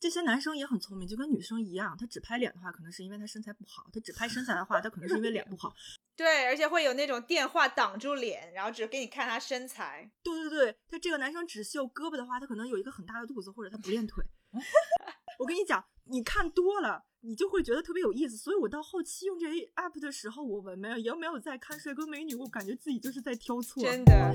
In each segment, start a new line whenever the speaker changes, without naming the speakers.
这些男生也很聪明，就跟女生一样，他只拍脸的话，可能是因为他身材不好；他只拍身材的话，他可能是因为脸不好。
对，而且会有那种电话挡住脸，然后只给你看他身材。
对对对，他这个男生只秀胳膊的话，他可能有一个很大的肚子，或者他不练腿。我跟你讲，你看多了，你就会觉得特别有意思。所以我到后期用这些 app 的时候，我没有也没有在看帅哥美女，我感觉自己就是在挑错。
真的。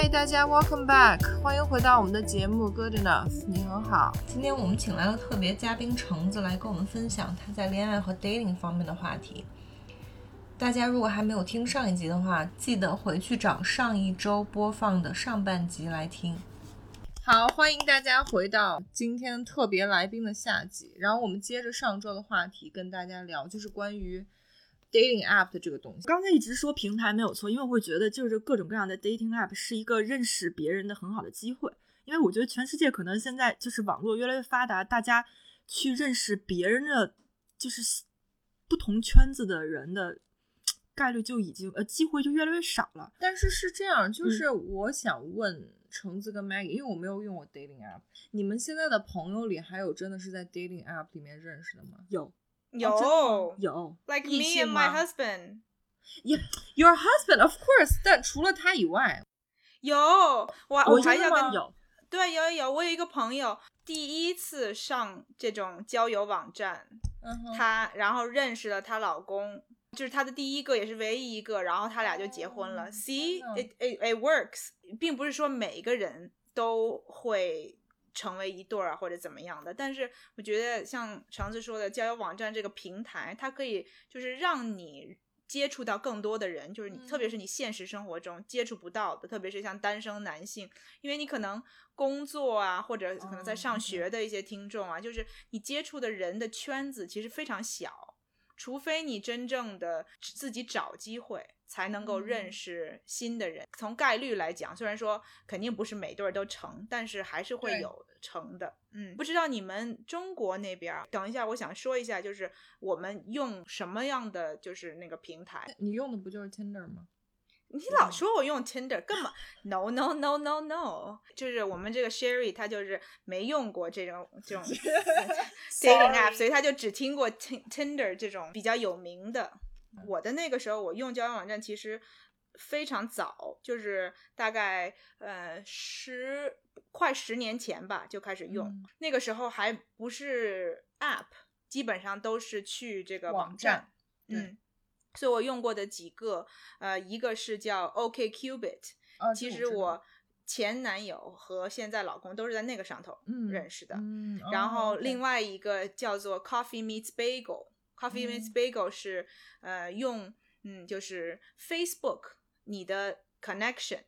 嗨，大家，Welcome back，欢迎回到我们的节目 Good Enough，你很好。今天我们请来了特别嘉宾橙子来跟我们分享他在恋爱和 dating 方面的话题。大家如果还没有听上一集的话，记得回去找上一周播放的上半集来听。好，欢迎大家回到今天特别来宾的下集，然后我们接着上周的话题跟大家聊，就是关于。Dating app 的这个东西，
刚才一直说平台没有错，因为我会觉得就是各种各样的 dating app 是一个认识别人的很好的机会。因为我觉得全世界可能现在就是网络越来越发达，大家去认识别人的就是不同圈子的人的概率就已经呃机会就越来越少了。
但是是这样，就是我想问橙子跟 Maggie，因为我没有用过 dating app，你们现在的朋友里还有真的是在 dating app 里面认识的吗？
有。
有
有
，like me and my husband.
Yeah, your husband, of course. 但除了他以外，
有我我还要跟
有
对有有有，我有一个朋友第一次上这种交友网站，她然后认识了她老公，就是她的第一个也是唯一一个，然后他俩就结婚了。See, it it it works，并不是说每一个人都会。成为一对儿啊，或者怎么样的？但是我觉得像橙子说的，交友网站这个平台，它可以就是让你接触到更多的人，就是你，特别是你现实生活中接触不到的，特别是像单身男性，因为你可能工作啊，或者可能在上学的一些听众啊，就是你接触的人的圈子其实非常小，除非你真正的自己找机会。才能够认识新的人。从概率来讲，虽然说肯定不是每对儿都成，但是还是会有成的。嗯，不知道你们中国那边，等一下，我想说一下，就是我们用什么样的就是那个平台？
你用的不就是 Tinder 吗？
你老说我用 Tinder，根本 No No No No No，就是我们这个 Sherry 他就是没用过这种这种 dating app，所以他就只听过 Tinder 这种比较有名的。我的那个时候，我用交友网站其实非常早，就是大概呃十快十年前吧就开始用。那个时候还不是 App，基本上都是去这个网站。嗯，所以我用过的几个，呃，一个是叫 OKCupid，其实我前男友和现在老公都是在那个上头认识的。
嗯，
然后另外一个叫做 Coffee Meets Bagel。Coffee meets bagel 是呃用嗯就是 Facebook 你的 connection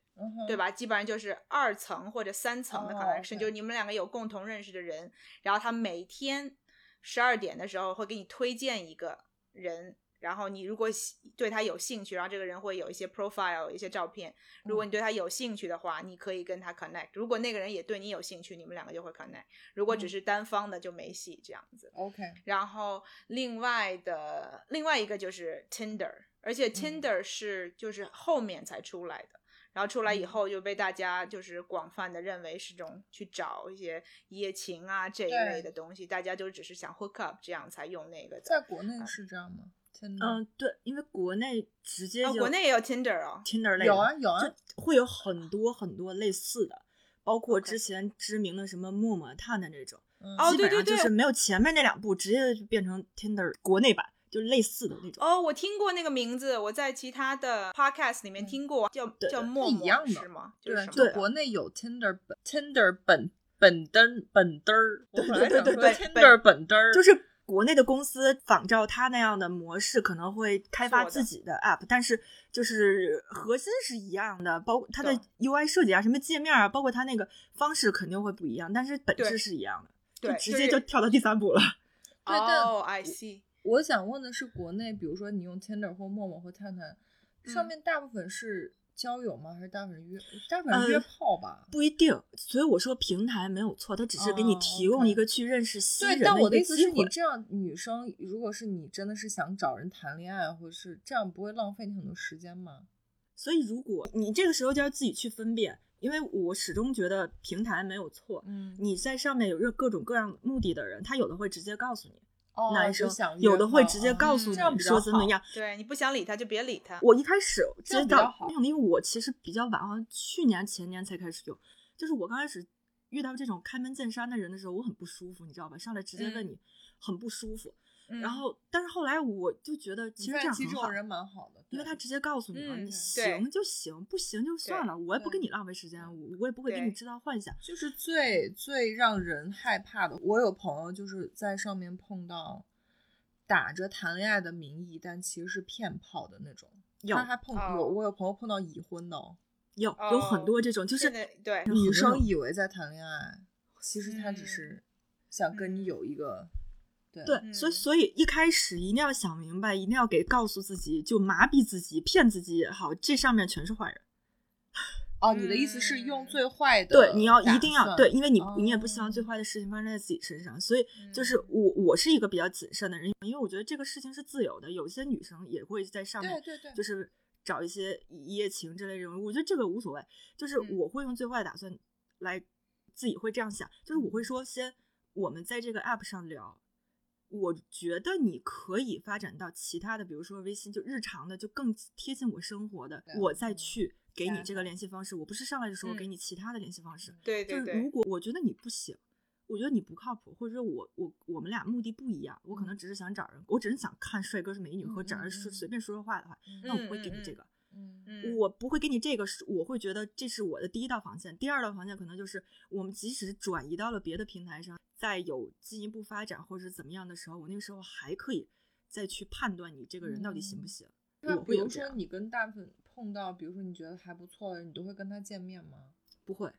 对吧？基本上就是二层或者三层的 connection，就是你们两个有共同认识的人，然后他每天十二点的时候会给你推荐一个人。然后你如果对他有兴趣，然后这个人会有一些 profile，一些照片。如果你对他有兴趣的话，你可以跟他 connect。如果那个人也对你有兴趣，你们两个就会 connect。如果只是单方的就没戏这样子。
OK。
然后另外的另外一个就是 Tinder，而且 Tinder 是就是后面才出来的。然后出来以后就被大家就是广泛的认为是种去找一些一夜情啊这一类的东西，大家就只是想 hook up 这样才用那个。
在国内是这样吗？
嗯，对，因为国内直接就
国内也有 Tinder 啊
，Tinder 类
有啊有啊，
会有很多很多类似的，包括之前知名的什么陌陌、探探这种，
哦对对
对，就是。没有前面那两步，直接就变成 Tinder 国内版，就类似的那种。
哦，我听过那个名字，我在其他的 podcast 里面听过，叫叫陌陌，
一样的
是吗？对
对，
国内有 Tinder 本 Tinder 本本登本登儿，
对对对对
，Tinder 本登儿
就是。国内的公司仿照他那样的模式，可能会开发自己的 app，但是就是核心是一样的，包括它的 UI 设计啊，什么界面啊，包括它那个方式肯定会不一样，但是本质是一样的。
就，
直接就跳到第三步了。
哦，I see。
我想问的是，国内比如说你用 Tinder 或陌陌或探探，上面大部分是。交友吗？还是大部分约？大部分约炮吧？
不一定。所以我说平台没有错，它只是给你提供一个去认识新人的
但我的意思
是
你这样女生，如果是你真的是想找人谈恋爱，或者是这样，不会浪费你很多时间吗？
所以如果你这个时候就要自己去分辨，因为我始终觉得平台没有错。
嗯，
你在上面有各各种各样目的的人，他有的会直接告诉你。
男
生有的会直接告诉你说怎么样，
对你不想理他就别理他。
我一开始
知道，
因为我其实比较晚，好像去年前年才开始有。就是我刚开始遇到这种开门见山的人的时候，我很不舒服，你知道吧？上来直接问你，很不舒服。然后，但是后来我就觉得，其实这样很好，
人蛮好的，
因为他直接告诉你了，你行就行，不行就算了，我也不跟你浪费时间，我我也不会给你制造幻想。
就是最最让人害怕的，我有朋友就是在上面碰到打着谈恋爱的名义，但其实是骗炮的那种。他还碰有我有朋友碰到已婚的，
有有很多这种，就是
对
女生以为在谈恋爱，其实他只是想跟你有一个。
对，所以所以一开始一定要想明白，一定要给告诉自己，就麻痹自己，骗自己也好，这上面全是坏人。
哦，你的意思是用最坏的？
对，你要一定要对，因为你你也不希望最坏的事情发生在自己身上，所以就是我我是一个比较谨慎的人，因为我觉得这个事情是自由的，有些女生也会在上面，
对对对，
就是找一些一夜情之类这种，我觉得这个无所谓，就是我会用最坏的打算来自己会这样想，就是我会说先我们在这个 app 上聊。我觉得你可以发展到其他的，比如说微信，就日常的，就更贴近我生活的，我再去给你这个联系方式。我不是上来的时候给你其他的联系方式。
对对
对。就是如果我觉得你不行，我觉得你不靠谱，或者说我我我们俩目的不一样，我可能只是想找人，我只是想看帅哥是美女和找人说随便说说话的话，那我不会给你这个。
嗯嗯。
我不会给你这个，我会觉得这是我的第一道防线。第二道防线可能就是我们即使转移到了别的平台上。在有进一步发展或者怎么样的时候，我那个时候还可以再去判断你这个人到底行不行。
那比如说你跟大部分碰到，比如说你觉得还不错的人，你都会跟他见面吗？
不会，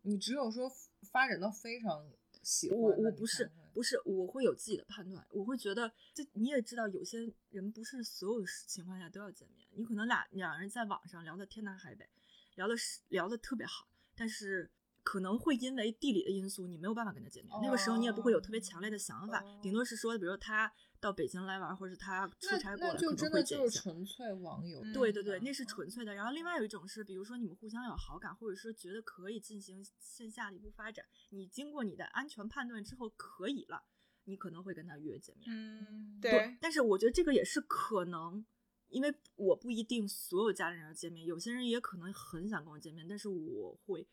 你只有说发展到非常喜欢，
我我不是不是，我会有自己的判断，我会觉得这你也知道，有些人不是所有情况下都要见面，你可能俩两人在网上聊的天南海北，聊的是聊的特别好，但是。可能会因为地理的因素，你没有办法跟他见面。那个时候你也不会有特别强烈的想法，顶多是说，比如他到北京来玩，或者是他出差过来，
可能会见一下。纯粹网友。
对对对，那是纯粹的。然后另外有一种是，比如说你们互相有好感，或者说觉得可以进行线下的一步发展，你经过你的安全判断之后可以了，你可能会跟他约见面。
嗯，对。
但是我觉得这个也是可能，因为我不一定所有家里人要见面，有些人也可能很想跟我见面，但是我会。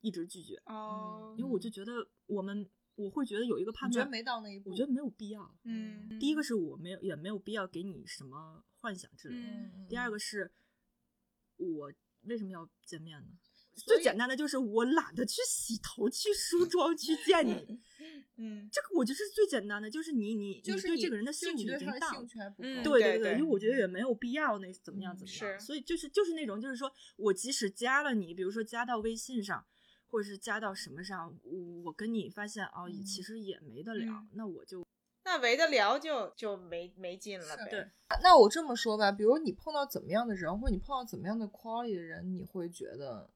一直拒绝
哦，
因为我就觉得我们我会觉得有一个判断，
觉得没到那一步，
我觉得没有必要。
嗯，
第一个是我没有也没有必要给你什么幻想之类的。第二个是，我为什么要见面呢？最简单的就是我懒得去洗头、去梳妆、去见你。
嗯，
这个我觉得是最简单的，就是你你
就是
对这个人的兴趣已经大，
对
对对，因为我觉得也没有必要那怎么样怎么样。所以就是就是那种就是说我即使加了你，比如说加到微信上。或者是加到什么上，我跟你发现哦，也其实也没得聊，那我就
那没得聊就就没没劲了呗。
对，
那我这么说吧，比如你碰到怎么样的人，或者你碰到怎么样的 quality 的人，你会觉得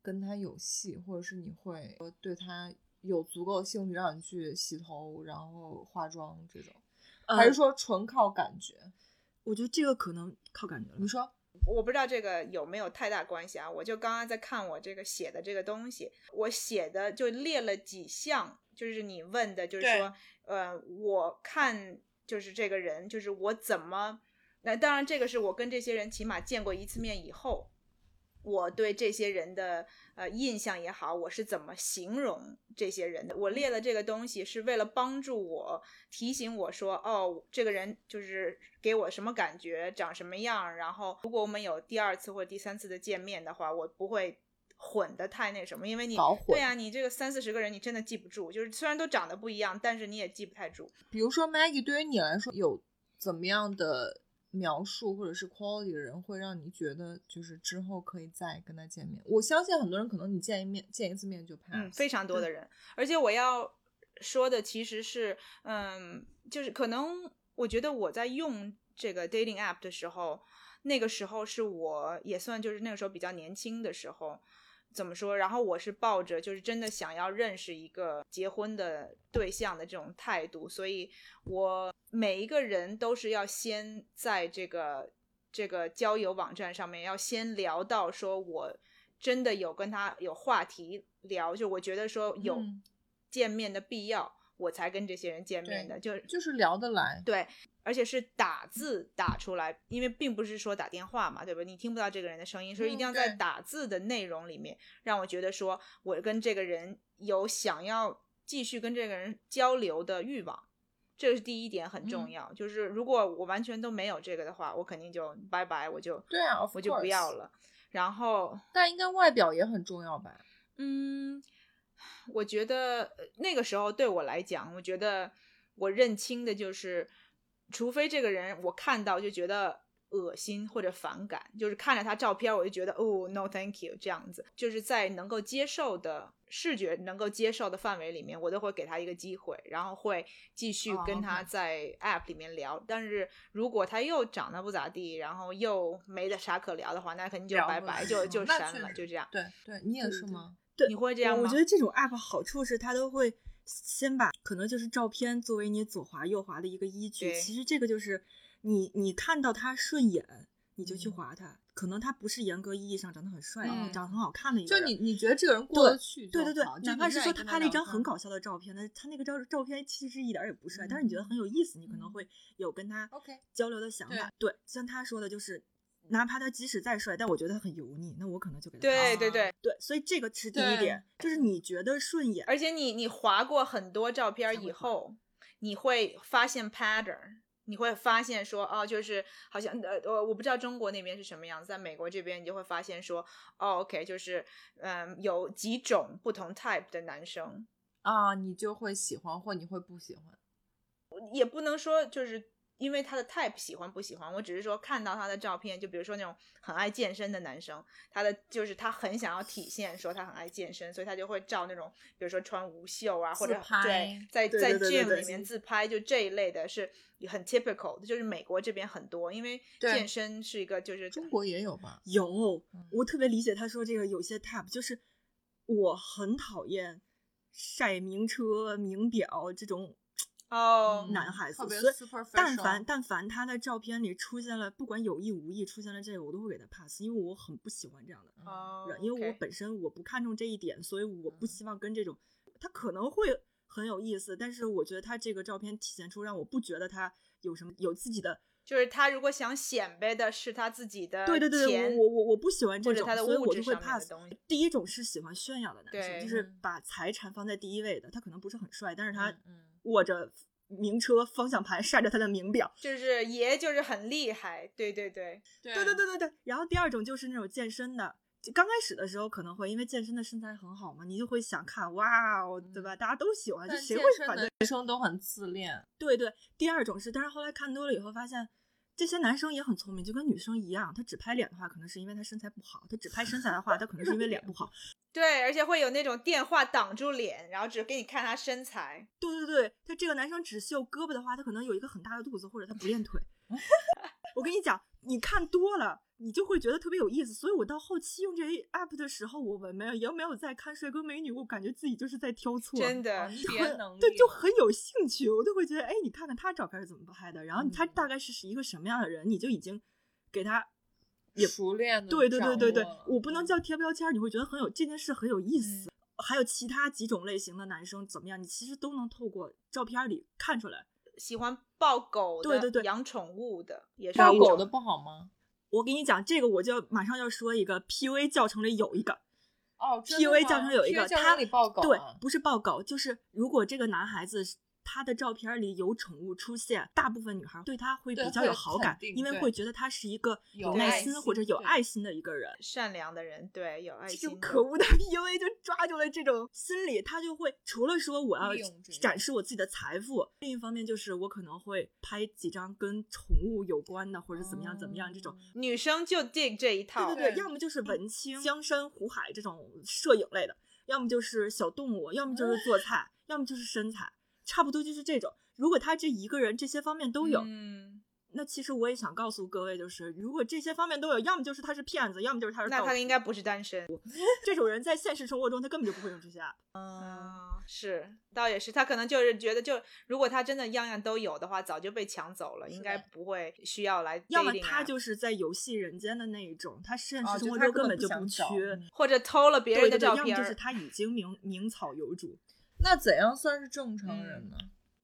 跟他有戏，或者是你会对他有足够的兴趣，让你去洗头，然后化妆这种，还是说纯靠感觉？
我觉得这个可能靠感觉了。
你说。
我不知道这个有没有太大关系啊？我就刚刚在看我这个写的这个东西，我写的就列了几项，就是你问的，就是说，呃，我看就是这个人，就是我怎么，那当然这个是我跟这些人起码见过一次面以后。我对这些人的呃印象也好，我是怎么形容这些人的？我列了这个东西是为了帮助我提醒我说，哦，这个人就是给我什么感觉，长什么样。然后如果我们有第二次或者第三次的见面的话，我不会混的太那什么，因为你对呀、你这个三四十个人你真的记不住，就是虽然都长得不一样，但是你也记不太住。
比如说 Maggie，对于你来说有怎么样的描述或者是 quality 的人，会让你觉得就是之后可以再跟他见面？我相信很多人可能你见一面见一次面就 pass，
嗯，非常多的人，而且我要说的其实是，嗯，就是可能我觉得我在用这个 dating app 的时候，那个时候是我也算就是那个时候比较年轻的时候，怎么说？然后我是抱着就是真的想要认识一个结婚的对象的这种态度，所以我每一个人都是要先在这个这个交友网站上面要先聊到说我真的有跟他有话题聊，就我觉得说有
嗯
见面的必要，我才跟这些人见面的，就
就是聊得来。
对，而且是打字打出来，因为并不是说打电话嘛，对吧？你听不到这个人的声音，所以一定要在打字的内容里面，让我觉得说我跟这个人有想要继续跟这个人交流的欲望。这是第一点很重
嗯
要，就是如果我完全都没有这个的话，我肯定就拜拜，我就
对啊
我就不要了。然后
但应该外表也很重要吧？
嗯，我觉得呃那个时候对我来讲，我觉得我认清的就是，除非这个人我看到就觉得恶心或者反感，就是看着他照片我就觉得哦 no thank you 这样子，就是在能够接受的视觉能够接受的范围里面，我都会给他一个机会，然后会继续
哦
跟他在 app 里面聊。但是如果他又长得不咋地，然后又没得啥可聊的话，那肯定就拜拜，就就删了，就这样。
对对，你也是吗？
对，
你会这样吗
我我觉得这种 app 好处是它都会先把可能就是照片作为你左滑右滑的一个依据。
对
其实这个就是你你看到他顺眼，你就去
嗯
划他。可能他不是严格意义上长得很帅、
嗯
长得很好看的一个人。
就你你觉得这个人过得去就
对对对哪怕是说他拍了一张很搞笑的照片，那他那个照照片其实一点也不帅，但是你觉得
嗯
很有意思，你可能
嗯
会有跟他
OK
交流的想法。对，像他说的，就是哪怕他即使再帅，但我觉得他很油腻，那我可能就给他
对对对，
对，所以这个是第一点，就是你觉得顺眼，
而且你你划过很多照片以后，你会发现 pattern，你会发现说哦，就是好像呃我，我不知道中国那边是什么样子，在美国这边你就会发现说哦，OK，就是嗯，有几种不同 type 的男生，
啊，你就会喜欢或你会不喜欢。
也不能说就是因为他的 type 喜欢不喜欢，我只是说看到他的照片，就比如说那种很爱健身的男生，他的就是他很想要体现说他很爱健身，所以他就会照那种比如说穿无袖啊，或者对在在 gym 里面自拍，就这一类的是很 typical 的，就是美国这边很多，因为健身是一个就是
中国也有吧？
有
嗯，
我特别理解他说这个有些 type 就是我很讨厌晒名车、名表这种
哦，
嗯
男孩子，所以但凡但凡他的照片里出现了，不管有意无意出现了这个，我都会给他 pass，因为我很不喜欢这样的
哦
人，因为我本身我不看重这一点，所以我不
嗯。
希望跟这种他可能会很有意思，但是我觉得他这个照片体现出让我不觉得他有什么有自己的，
就是他如果想显摆的是他自己的
对对对，
钱
我我我我不喜欢这种，所以我就会 pass。第一种是喜欢炫耀的男生，就是
嗯。
把财产放在第一位的，他可能不是很帅，但是他握着名车方向盘，晒着他的名表。
就是爷就是很厉害，对对对，
对
对对对对对。然后第二种就是那种健身的，就刚开始的时候可能会因为健身的身材很好嘛，你就会想看，哇哦，对吧？大家都喜欢，就谁会反对？
男生都很自恋，
对对。第二种是，但是后来看多了以后发现。这些男生也很聪明，就跟女生一样。他只拍脸的话，可能是因为他身材不好；他只拍身材的话，他可能是因为脸不好。
对，而且会有那种电话挡住脸，然后只给你看他身材。
对对对，他这个男生只秀胳膊的话，他可能有一个很大的肚子，或者他不练腿。我跟你讲，你看多了，你就会觉得特别有意思。所以我到后期用这些 app 的时候，我没有也没有在看帅哥美女，我感觉自己就是在挑错，
真的
别能
对，就很有兴趣。我都会觉得，哎，你看看他照片是怎么拍的，然后他
嗯
大概是是一个什么样的人，你就已经给他。也
熟练的
对对对对对我不能
嗯
叫贴标签儿，你会觉得很有这件事很有意思。还有其他几种类型的男生怎么样，你其实都能透过照片里看出来。
喜欢抱狗的，
对对对
养宠物的也是
抱
一种
狗的不好吗？
我跟你讲，这个我就马上要说一个 PUA 教程里有一个
哦
PUA 教程有一个，他
程里抱狗、啊，
对，不是抱狗，就是如果这个男孩子他的照片里有宠物出现，大部分女孩对他会比较有好感，因为会觉得他是一个有耐心或者有爱心的一个人，
善良的人，对，有爱心。这
种可恶的 PUA 就抓住了这种心理，他就会除了说我要展示我自己的财富，另一方面就是我可能会拍几张跟宠物有关的或者怎么样怎么样这种。
女生就 dig 这一套，
对对对，要么就是文青、江山湖海这种摄影类的。要么就是小动物，要么就是做菜，要么就是身材，差不多就是这种。如果他这一个人这些方面都有，
嗯。
那其实我也想告诉各位，就是如果这些方面都有，要么就是他是骗子，要么就是他是
那他应该不是单身。
这种人在现实生活中他根本就不会用这些。
嗯，是，倒也是，他可能就是觉得，就如果他真的样样都有的话，早就被抢走了，应该不会需要来。
要么他就是在游戏人间的那一种，他现实生活中
根
本就不缺，
或者偷了别人的照
片。要么就是他已经名名草有主。
那怎样算是正常人呢？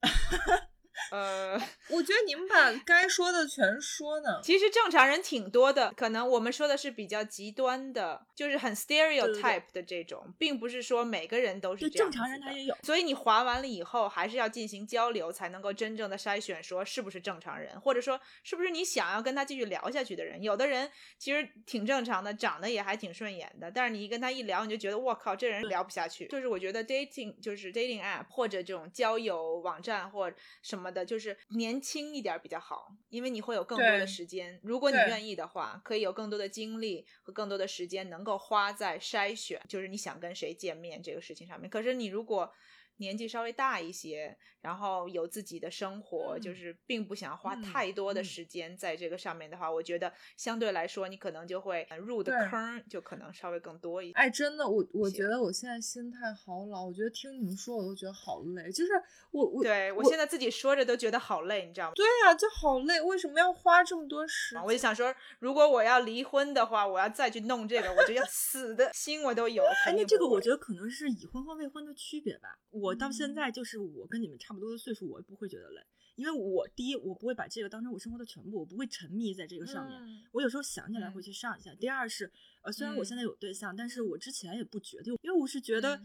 呃，
我觉得你们把该说的全说呢。
其实正常人挺多的，可能我们说的是比较极端的，就是很 stereotype 的这种，并不是说每个人都是这
样。正常人他也有，
所以你划完了以后，还是要进行交流，才能够真正的筛选，说是不是正常人，或者说是不是你想要跟他继续聊下去的人。有的人其实挺正常的，长得也还挺顺眼的，但是你一跟他一聊，你就觉得我靠，这人聊不下去。就是我觉得 dating 就是 dating app 或者这种交友网站或什么。的就是年轻一点比较好，因为你会有更多的时间。如果你愿意的话，可以有更多的精力和更多的时间能够花在筛选，就是你想跟谁见面这个事情上面。可是你如果年纪稍微大一些，然后有自己的生活，就是并不想花太多的时间在这个上面的话，我觉得相对来说，你可能就会入的坑就可能稍微更多一些。
哎，真的，我我觉得我现在心态好老，我觉得听你们说我都觉得好累。就是我我
对
我
现在自己说着都觉得好累，你知道吗？
对呀，就好累。为什么要花这么多时间？
我就想说，如果我要离婚的话，我要再去弄这个，我就要死的心我都有。
哎，那这个我觉得可能是已婚和未婚的区别吧。我到现在就是我跟你们差不多的岁数，我也不会觉得累，因为我第一我不会把这个当成我生活的全部，我不会沉迷在这个上面。我有时候想起来会去上一下。第二是，呃，虽然我现在有对象，但是我之前也不觉得，因为我是觉得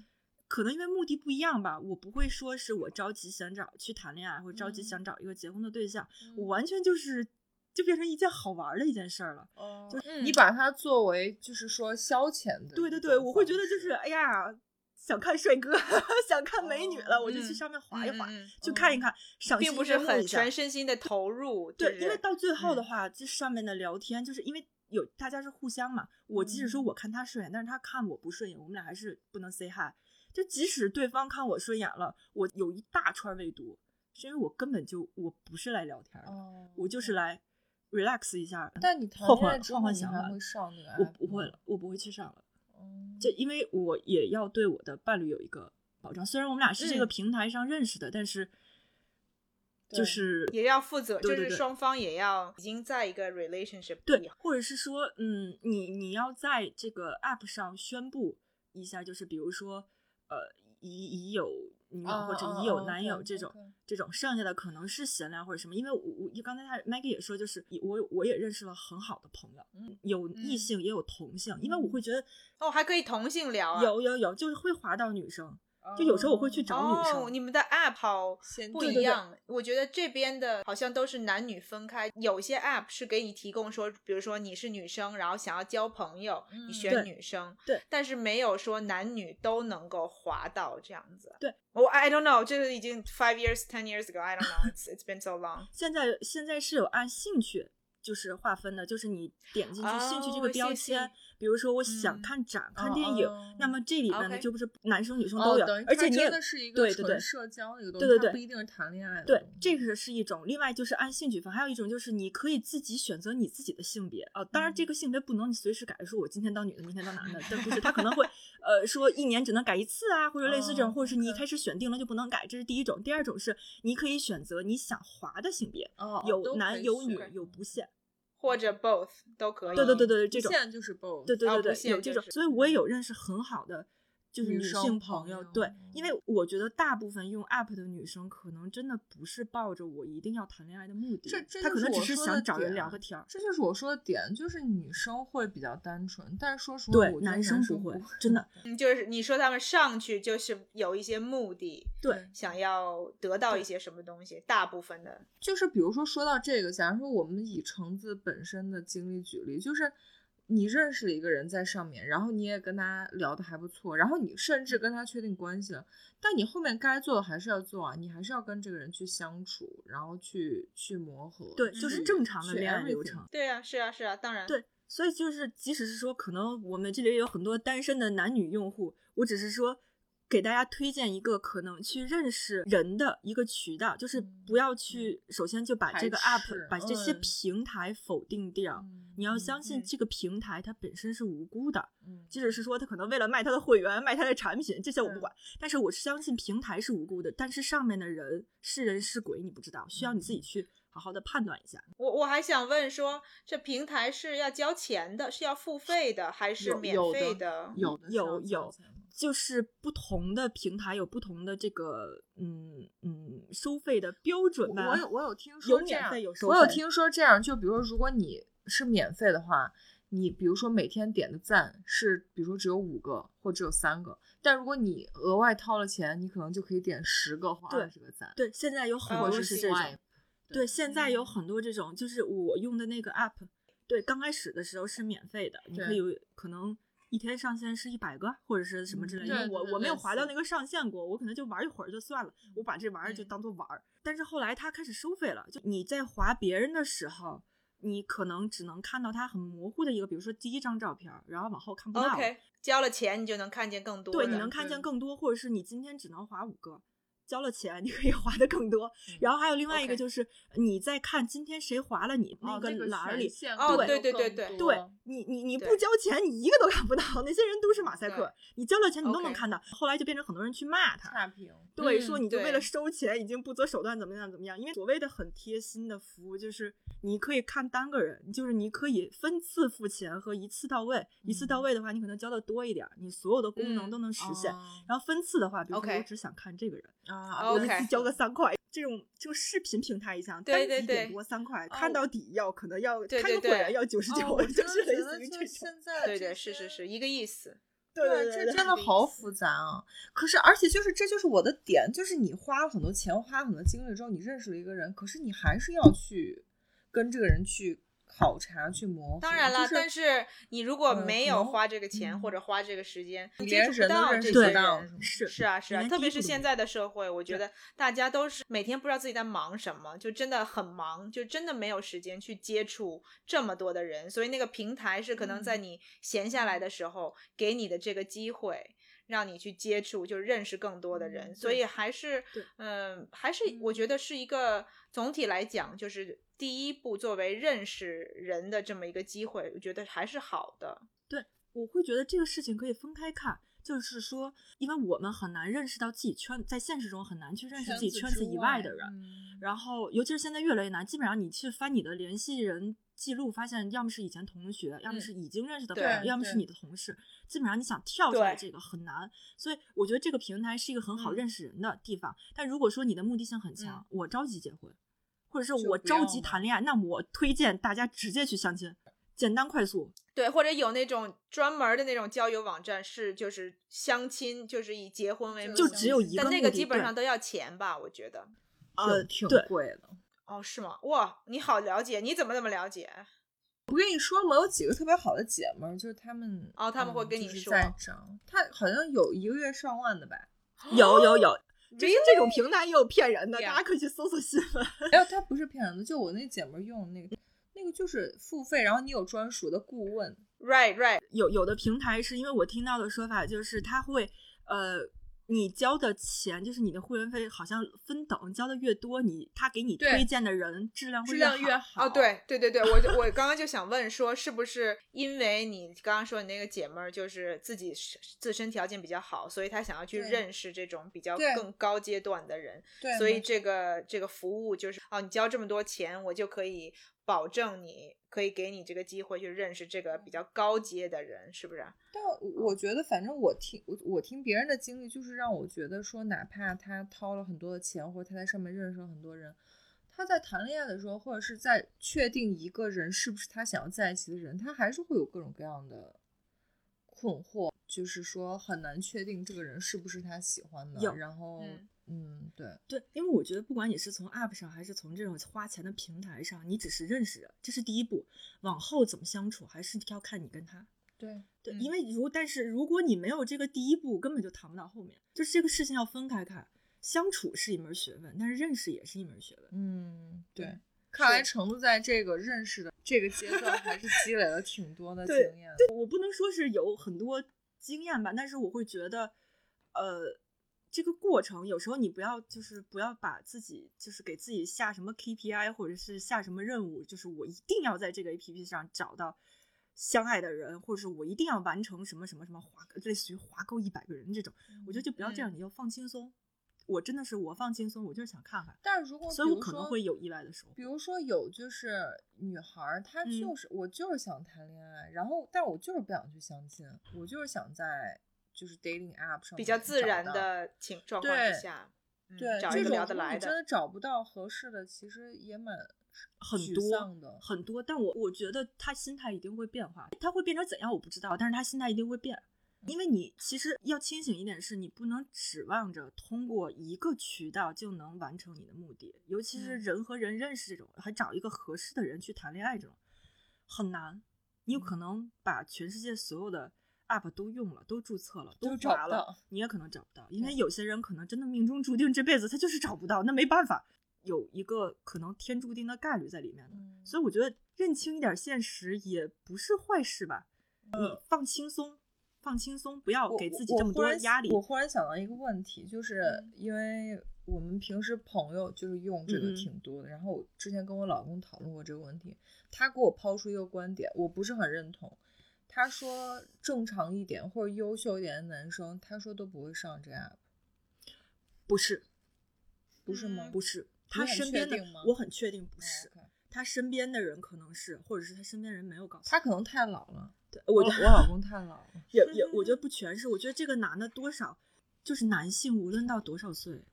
可能因为目的不一样吧，我不会说是我着急想找去谈恋爱，或者着急想找一个结婚的对象，我完全就是就变成一件好玩的一件事儿了。哦，就
你把它作为就是说消遣的。
对对对，我会觉得就是哎呀。想看帅哥，想看美女了，我就去上面滑一滑，去看一看，赏心
并不是很全身心的投入。
对，因为到最后的话，这上面的聊天，就是因为有大家是互相嘛。我即使说我看他顺眼，但是他看我不顺眼，我们俩还是不能 say hi。就即使对方看我顺眼了，我有一大串未读，是因为我根本就我不是来聊天的，我就是来 relax 一下。
但你
换换换换想
法，会上那
个？我不会了，我不会去上了。就因为我也要对我的伴侣有一个保障，虽然我们俩是这个平台上认识的，但是就是
也要负责，就是双方也要已经在一个 relationship
对，或者是说，嗯，你你要在这个 app 上宣布一下，就是比如说，呃，已已有。女友或者已有男友这种这种，剩下的可能是闲聊或者什么。因为我我刚才他 Maggie 也说，就是我我也认识了很好的朋友，有异性也有同性。因为我会觉得
哦，还可以同性聊，
有有有，就是会滑到女生。就有时候我会去找女生。
你们的 app 好不一样，我觉得这边的好像都是男女分开。有些 app 是给你提供说，比如说你是女生，然后想要交朋友，你选女生。
对。
但是没有说男女都能够滑到这样子。
对。
我 I don't know，这个已经 five years, ten years ago. I don't know. It's it's been so long.
现在现在是有按兴趣就是划分的，就是你点进去兴趣这个标签。比如说，我想看展、看电影，那么这里边呢就不是男生女生都有，而且你也对对对
社交一个
东西，对对对，
不一定是谈恋爱。
对，这个是一种。另外就是按兴趣分，还有一种就是你可以自己选择你自己的性别啊。当然，这个性别不能你随时改，说我今天当女的，明天当男的，但不是，他可能会呃说一年只能改一次啊，或者类似这种，或者是你一开始选定了就不能改，这是第一种。第二种是你可以选择你想滑的性别，有男有女有不限。
或者 both 都可以。
对对对对对，这种
就是 both。
对对对对，有这种。所以我也有认识很好的就是女性朋友，对，因为我觉得大部分用 app 的女生可能真的不是抱着我一定要谈恋爱的目的，
这这
她可能只
是
想找人聊个天儿。
这就是我说的点，就是女生会比较单纯，但是说实
话，
对
男
生
不会，真的。
嗯，就是你说他们上去就是有一些目的，
对，
想要得到一些什么东西。大部分的，
就是比如说说到这个，假如说我们以橙子本身的经历举例，就是。你认识了一个人在上面，然后你也跟他聊的还不错，然后你甚至跟他确定关系了，但你后面该做的还是要做啊，你还是要跟这个人去相处，然后去去磨合，
对，就是正常的恋爱流程。
对啊，是啊，是啊，当然。
对，所以就是即使是说，可能我们这里有很多单身的男女用户，我只是说。给大家推荐一个可能去认识人的一个渠道，就是不要去首先就把这个 app 把这些平台否定掉。你要相信这个平台它本身是无辜的，即使是说他可能为了卖他的会员、卖他的产品，这些我不管。但是我是相信平台是无辜的，但是上面的人是人是鬼你不知道，需要你自己去好好的判断一下。
我我还想问说，这平台是要交钱的，是要付费的，还是免费
的？
有
的
有有。就是不同的平台有不同的这个嗯嗯收费的标准吧。
我有我有听说
有免费有收
费。我有听说这样，就比如说如果你是免费的话，你比如说每天点的赞是比如说只有五个或只有三个，但如果你额外掏了钱，你可能就可以点十个或二十个赞。
对，现在有很多是这种。对，现在有很多这种，就是我用的那个 app，对，刚开始的时候是免费的，你可以可能。一天上线是一百个或者是什么之类的，我我没有划到那个上限过，我可能就玩一会儿就算了，我把这玩意儿就当做玩儿。但是后来他开始收费了，就你在划别人的时候，你可能只能看到它很模糊的一个，比如说第一张照片，然后往后看不到。
OK，交了钱你就能看见更多。
对，你能看见更多，或者是你今天只能划五个。交了钱，你可以划的更多。然后还有另外一个，就是你在看今天谁划了你那个栏里。
哦，对对对对
对，你你你不交钱，你一个都看不到。那些人都是马赛克，你交了钱，你都能看到。后来就变成很多人去骂他，
差评。
对，说你就为了收钱，已经不择手段，怎么样怎么样？因为所谓的很贴心的服务，就是你可以看单个人，就是你可以分次付钱和一次到位。一次到位的话，你可能交的多一点，你所有的功能都能实现。然后分次的话，比如说我只想看这个人。
啊，
我一次交个三块，这种就视频平台一样，单
集
点播三块，看到底要可能要
看
个会员要九十九，就是类似于
这现在
对对是是是一个意思，
对对
这真的好复杂啊！可是而且就是这就是我的点，就是你花了很多钱，花了很多精力之后，你认识了一个人，可是你还是要去跟这个人去。考察去磨，
当然了，但
是
你如果没有花这个钱或者花这个时间，你接触
不
到这些
人，
是是啊是啊，特别是现在的社会，我觉得大家都是每天不知道自己在忙什么，就真的很忙，就真的没有时间去接触这么多的人，所以那个平台是可能在你闲下来的时候给你的这个机会。让你去接触，就是认识更多的人，所以还是，嗯，还是我觉得是一个总体来讲，就是第一步作为认识人的这么一个机会，我觉得还是好的。
对，我会觉得这个事情可以分开看，就是说，因为我们很难认识到自己圈，在现实中很难去认识自己圈子以外的人，然后尤其是现在越来越难，基本上你去翻你的联系人。记录发现，要么是以前同学，要么是已经认识的朋友，要么是你的同事。基本上你想跳出来这个很难，所以我觉得这个平台是一个很好认识人的地方。但如果说你的目的性很强，我着急结婚，或者是我着急谈恋爱，那我推荐大家直接去相亲，简单快速。
对，或者有那种专门的那种交友网站，是就是相亲，就是以结婚为目
的，就只有一个，
但那个基本上都要钱吧？我觉得，
呃，
挺贵的。
哦，是吗？哇，你好了解，你怎么那么了解？
我跟你说嘛，有几个特别好的姐们儿，就是他们
哦，他们会跟你说
在涨，他好像有一个月上万的吧？
有有有，就是这种平台也有骗人的，大家可以去搜搜新闻。
哎，它不是骗人的，就我那姐们儿用那个，那个就是付费，然后你有专属的顾问。
Right, right。
有有的平台是因为我听到的说法就是他会呃。你交的钱就是你的会员费，好像分等，交的越多，你他给你推荐的人质量会
越
好。
哦，对对对对，我我刚刚就想问说，是不是因为你刚刚说你那个姐们儿就是自己自身条件比较好，所以她想要去认识这种比较更高阶段的人，所以这个这个服务就是哦，你交这么多钱，我就可以。保证你可以给你这个机会去认识这个比较高阶的人，是不是？
但我觉得，反正我听我我听别人的经历，就是让我觉得说，哪怕他掏了很多的钱，或者他在上面认识了很多人，他在谈恋爱的时候，或者是在确定一个人是不是他想要在一起的人，他还是会有各种各样的困惑，就是说很难确定这个人是不是他喜欢的。然后。嗯，对
对，因为我觉得不管你是从 App 上还是从这种花钱的平台上，你只是认识人，这是第一步。往后怎么相处，还是要看你跟他。
对
对，因为如但是如果你没有这个第一步，根本就谈不到后面。就是这个事情要分开看，相处是一门学问，但是认识也是一门学问。
嗯，对。看来橙子在这个认识的这个阶段，还是积累了挺多的经验。
对，我不能说是有很多经验吧，但是我会觉得，呃。这个过程有时候你不要就是不要把自己就是给自己下什么 KPI 或者是下什么任务，就是我一定要在这个 APP 上找到相爱的人，或者是我一定要完成什么什么什么划类似于划够一百个人这种，我觉得就不要这样，你要放轻松。我真的是我放轻松，我就是想看看。
但是如果
所以我可能会有意外的时候，
比如说有就是女孩她就是我就是想谈恋爱，然后但我就是不想去相亲，我就是想在。就是 dating app 上
比较自然的情状况之下，
对
找一个聊得来
的，真的找不到合适的，其实也蛮
很多的很多。但我我觉得他心态一定会变化，他会变成怎样我不知道，但是他心态一定会变，因为你其实要清醒一点，是你不能指望着通过一个渠道就能完成你的目的，尤其是人和人认识这种，还找一个合适的人去谈恋爱这种很难，你有可能把全世界所有的。App 都用了，都注册了，都
查
了，你也可能找不到，因为有些人可能真的命中注定这辈子他就是找不到，那没办法，有一个可能天注定的概率在里面的，所以我觉得认清一点现实也不是坏事吧。你放轻松，放轻松，不要给自己这么多压力。
我忽然想到一个问题，就是因为我们平时朋友就是用这个挺多的，然后我之前跟我老公讨论过这个问题，他给我抛出一个观点，我不是很认同。他说正常一点或者优秀一点的男生，他说都不会上这 app，
不是，
不是吗？
不是，他身边的我很确定不是，他身边的人可能是，或者是他身边人没有告诉
他，可能太老了。
对，我
我老公太老了，
也也我觉得不全是，我觉得这个男的多少就是男性，无论到多少岁，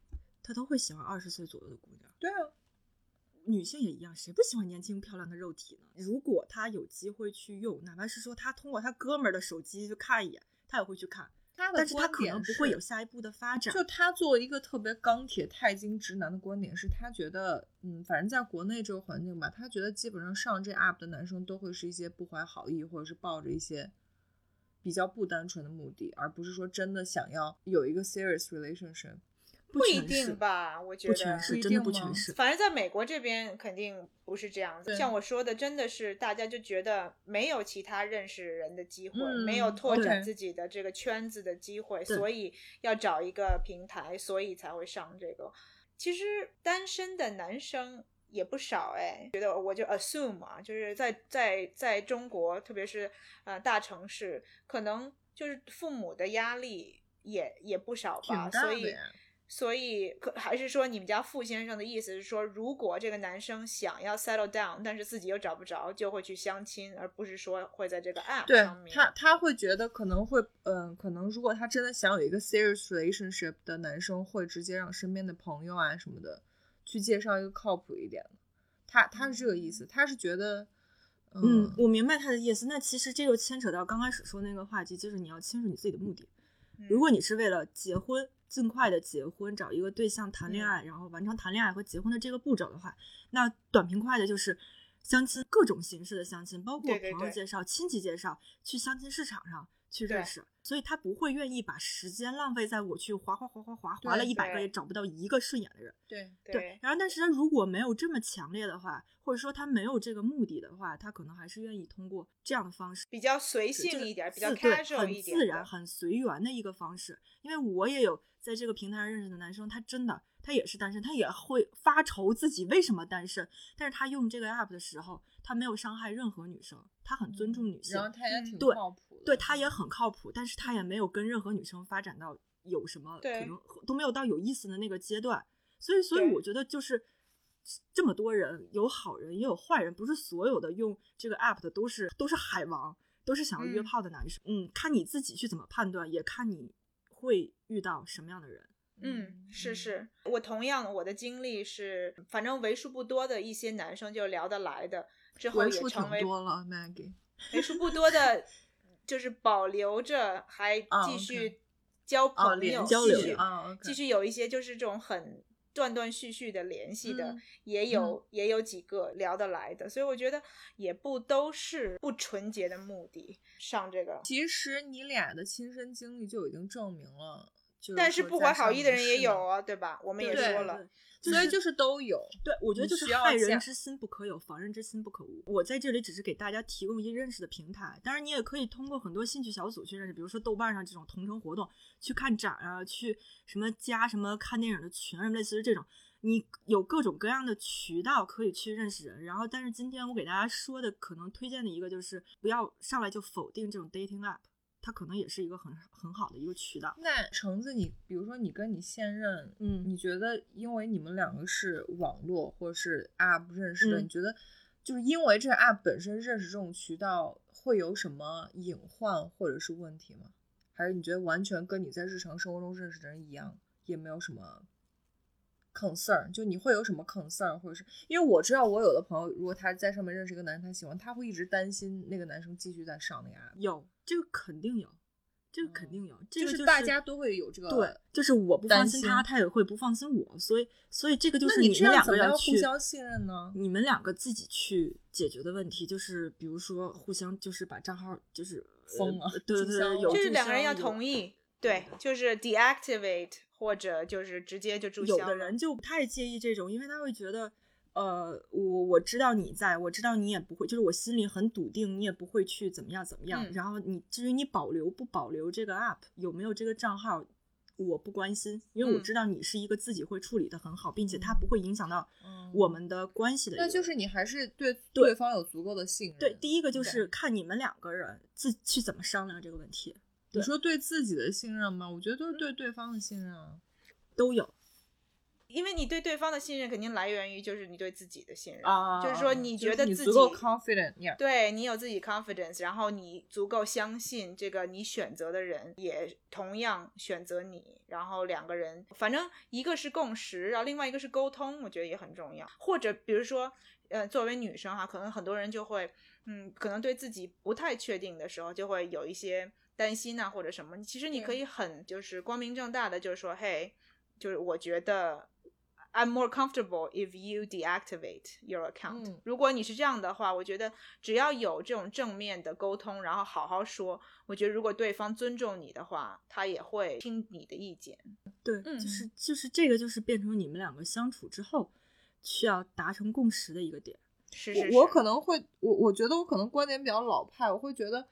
他都会喜欢二十岁左右的姑娘。
对啊。
女性也一样，谁不喜欢年轻漂亮的肉体呢？如果他有机会去用，哪怕是说他通过他哥们儿的手机去看一眼，他也会去看。但是他可能不会有下一步的发展。
就他作为一个特别钢铁钛金直男的观点是，他觉得，嗯，反正在国内这个环境吧，他觉得基本上上这 app 的男生都会是一些不怀好意，或者是抱着一些比较不单纯的目的，而不是说真的想要有一个 serious relationship。
不一定吧，我觉得
真的不全是。
反正在美国这边肯定不是这样子。像我说的，真的是大家就觉得没有其他认识人的机会，没有拓展自己的这个圈子的机会，所以要找一个平台，所以才会上这个。其实单身的男生也不少哎，觉得我就 assume 啊，就是在在在中国，特别是呃大城市，可能就是父母的压力也也不少吧，所以。所以，可还是说，你们家傅先生的意思是说，如果这个男生想要 settle down，但是自己又找不着，就会去相亲，而不是说会在这个 app 上面。
他他会觉得可能会，嗯，可能如果他真的想有一个 serious relationship 的男生，会直接让身边的朋友啊什么的去介绍一个靠谱一点的。他他是这个意思，他是觉得，
嗯，我明白他的意思。那其实这就牵扯到刚开始说那个话题，就是你要清楚你自己的目的。如果你是为了结婚。尽快的结婚，找一个对象谈恋爱，然后完成谈恋爱和结婚的这个步骤的话，那短平快的就是相亲，各种形式的相亲，包括朋友介绍、亲戚介绍，去相亲市场上去认识。所以他不会愿意把时间浪费在我去划划划划划划了一百个也找不到一个顺眼的人。
对
对。然后，但是他如果没有这么强烈的话，或者说他没有这个目的的话，他可能还是愿意通过这样的方式，
比较随性一点，比较 casual
一点，很自然、很随缘的一个方式。因为我也有在这个平台上认识的男生，他真的他也是单身，他也会发愁自己为什么单身，但是他用这个 app 的时候，他没有伤害任何女生，他很尊重女性，
然后他也挺
靠谱。对他也很靠谱，但是他也没有跟任何女生发展到有什么可能都没有到有意思的那个阶段，所以所以我觉得就是这么多人，有好人也有坏人，不是所有的用这个 app 的都是都是海王，都是想要约炮的男生。嗯，看你自己去怎么判断，也看你会遇到什么样的人。
嗯，是是，我同样我的经历是，反正为数不多的一些男生就聊得来的，之后也成为
多了 Maggie，
为数不多的，就是保留着还继续交朋友
交流，
继续有一些就是这种很断断续续的联系的，也有也有几个聊得来的，所以我觉得也不都是不纯洁的目的上这个。
其实你俩的亲身经历就已经证明了。
但
是
不怀好意的人也有啊，对吧？我们也说了，
所以就是都有。
对，我觉得就是害人之心不可有，防人之心不可无。我在这里只是给大家提供一些认识的平台，当然你也可以通过很多兴趣小组去认识，比如说豆瓣上这种同城活动，去看展啊，去什么加什么看电影的群什么类似于这种，你有各种各样的渠道可以去认识人。然后，但是今天我给大家说的，可能推荐的一个就是不要上来就否定这种 dating app。它可能也是一个很很好的一个渠道。
那橙子，你比如说你跟你现任，
嗯，
你觉得因为你们两个是网络或者是 App 认识的，你觉得就是因为这个 App 本身认识这种渠道会有什么隐患或者是问题吗？还是你觉得完全跟你在日常生活中认识的人一样，也没有什么 concern？就你会有什么 concern，或者是因为我知道我有的朋友，如果他在上面认识一个男生，他喜欢，他会一直担心那个男生继续在上那个 App。
有。这个肯定有，这个肯定有，就
是大家都会有这个。
对，就是我不放心他，他也会不放心我，所以，所以这个就是
你
们两个
要
互
相信任呢。
你们两个自己去解决的问题，就是比如说互相就是把账号就是
封了，
对对对，
就是两个人要同意，对，就是 deactivate 或者就是直接就注销。
有的人就不太介意这种，因为他会觉得。呃，我我知道你在，我知道你也不会，就是我心里很笃定，你也不会去怎么样怎么样。然后你至于你保留不保留这个 app，有没有这个账号，我不关心，因为我知道你是一个自己会处理的很好，并且它不会影响到我们的关系的。
那就是你还是对对方有足够的信任。
对，第一个就是看你们两个人自去怎么商量这个问题。
你说对自己的信任吗？我觉得都是对对方的信任啊，
都有。
因为你对对方的信任肯定来源于就是你对自己的信任
啊，
就是说你觉得自己
足够 confident，
对你有自己 confidence，然后你足够相信这个你选择的人也同样选择你，然后两个人反正一个是共识，然后另外一个是沟通，我觉得也很重要。或者比如说，呃，作为女生哈，可能很多人就会，嗯，可能对自己不太确定的时候，就会有一些担心呐，或者什么。其实你可以很就是光明正大的，就是说，嘿，就是我觉得。I'm more comfortable if you deactivate your account。如果你是这样的话，我觉得只要有这种正面的沟通，然后好好说，我觉得如果对方尊重你的话，他也会听你的意见。
对，就是就是这个就是变成你们两个相处之后需要达成共识的一个点。
是是
是。我可能会，我我觉得我可能观点比较老派，我会觉得，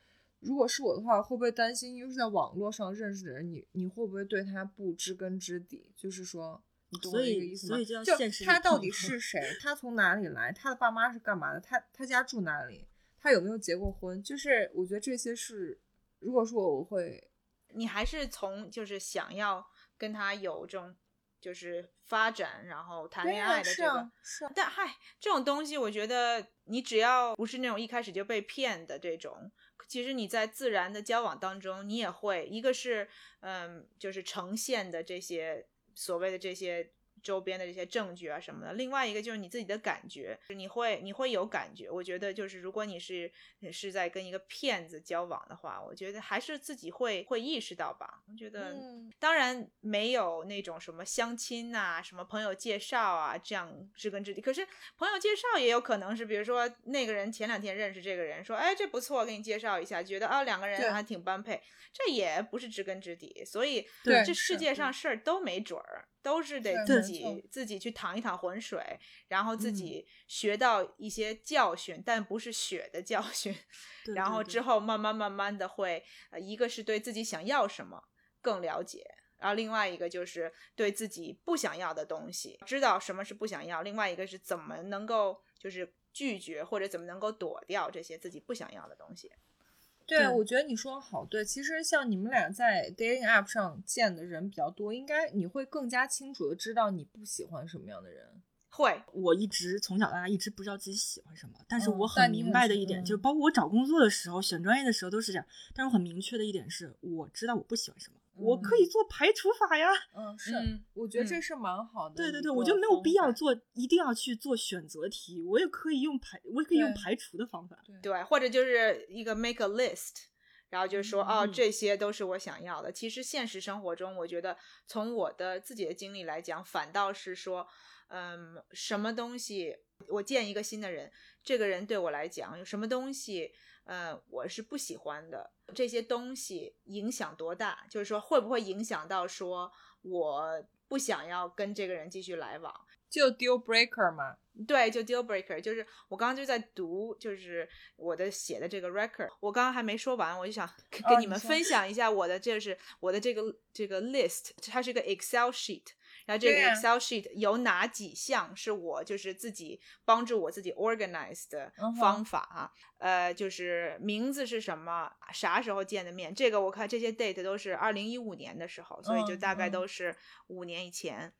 如果是我的话，会不会担心，又是在网络上认识的人，你你会不会对他不知根知底？就是说。
所以，所以就要现实。
他到底是 谁？他从哪里来？他的爸妈是干嘛的？他他家住哪里？他有没有结过婚？就是我觉得这些是，如果说我会，
你还是从就是想要跟他有这种就是发展，然后谈恋爱的这个。
是。
但嗨，这种东西，我觉得你只要不是那种一开始就被骗的这种，其实你在自然的交往当中，你也会一个是嗯，就是呈现的这些。所谓的这些周边的这些证据啊什么的，另外一个就是你自己的感觉，你会你会有感觉。我觉得就是如果你是是在跟一个骗子交往的话，我觉得还是自己会会意识到吧。我觉得当然没有那种什么相亲啊、什么朋友介绍啊这样知根知底。可是朋友介绍也有可能是，比如说那个人前两天认识这个人，说哎这不错，给你介绍一下，觉得啊两个人还挺般配，这也不是知根知底。所以这世界上事儿都没准儿。都是得自己自己去淌一淌浑水，然后自己学到一些教训，但不是血的教训。然后之后慢慢慢慢的会，呃，一个是对自己想要什么更了解，然后另外一个就是对自己不想要的东西知道什么是不想要，另外一个是怎么能够就是拒绝或者怎么能够躲掉这些自己不想要的东西。
对，我觉得你说的好对。其实像你们俩在 dating app 上见的人比较多，应该你会更加清楚的知道你不喜欢什么样的人。
会，
我一直从小到大一直不知道自己喜欢什么，但是我
很
明白的一点就是，包括我找工作的时候、选专业的时候都是这样。但是我很明确的一点是，我知道我不喜欢什么，我可以做排除法呀。
嗯，是，我觉得这是蛮好的。
对对对，我就没有必要做，一定要去做选择题，我也可以用排，我也可以用排除的方法。
对，或者就是一个 make a list。然后就是说，哦，这些都是我想要的。其实现实生活中，我觉得从我的自己的经历来讲，反倒是说，嗯，什么东西我见一个新的人，这个人对我来讲有什么东西，呃，我是不喜欢的。这些东西影响多大？就是说，会不会影响到说我不想要跟这个人继续来往？
就 deal breaker 嘛。
对，就 deal breaker，就是我刚刚就在读，就是我的写的这个 record，我刚刚还没说完，我就想跟你们分享一下我的，这是我的这个这个 list，它是一个 Excel sheet，然后这个 Excel sheet 有哪几项是我就是自己帮助我自己 organize 的方法啊？呃，就是名字是什么，啥时候见的面，这个我看这些 date 都是二零一五年的时候，所以就大概都是五年以前，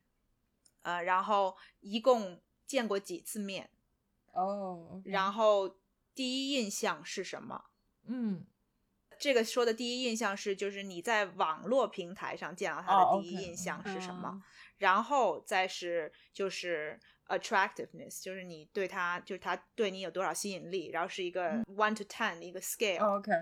呃，然后一共。见过几次面，
哦，
然后第一印象是什么？
嗯，
这个说的第一印象是，就是你在网络平台上见到他的第一印象是什么？然后再是就是 attractiveness，就是你对他，就是他对你有多少吸引力？然后是一个 one to ten 的一个 scale，OK。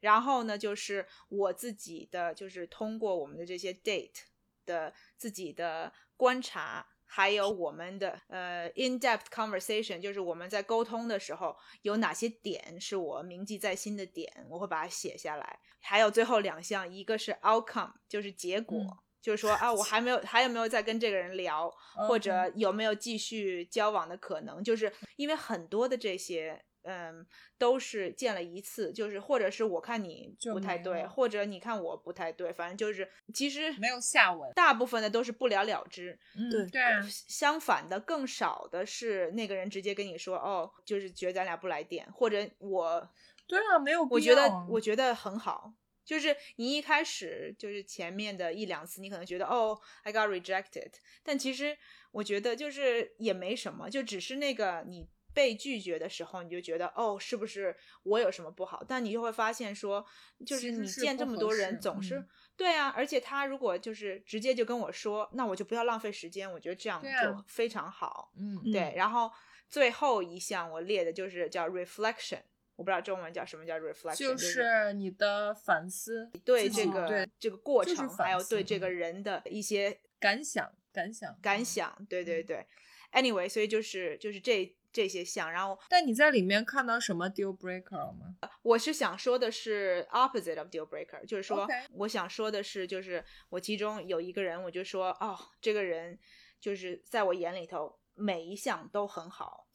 然后呢，就是我自己的，就是通过我们的这些 date 的自己的观察。还有我们的呃 in depth conversation，就是我们在沟通的时候有哪些点是我铭记在心的点，我会把它写下来。还有最后两项，一个是 outcome，就是结果，就是说啊，我还没有还有没有再跟这个人聊，或者有没有继续交往的可能，就是因为很多的这些。嗯，都是见了一次，就是或者是我看你不太对，或者你看我不太对，反正就是其实
没有下文，
大部分的都是不了了之。
对
对，
相反的更少的是那个人直接跟你说，哦，就是觉得咱俩不来电，或者我
对啊，没有，
我觉得我觉得很好，就是你一开始就是前面的一两次，你可能觉得哦，I got rejected，但其实我觉得就是也没什么，就只是那个你。被拒绝的时候，你就觉得哦，是不是我有什么不好？但你就会发现说，就是你见这么多人，总是对啊。而且他如果就是直接就跟我说，那我就不要浪费时间。我觉得这样就非常好。
嗯，
对。然后最后一项我列的就是叫 reflection，我不知道中文叫什么叫 reflection，就
是你的反思，
对这个这个过程，还有对这个人的一些
感想、感想、
感想。对对对。Anyway，所以就是就是这。这些项，然后，
但你在里面看到什么 deal breaker 吗？
我是想说的是 opposite of deal breaker，就是说，我想说的是，就是我其中有一个人，我就说，哦，这个人就是在我眼里头每一项都很好，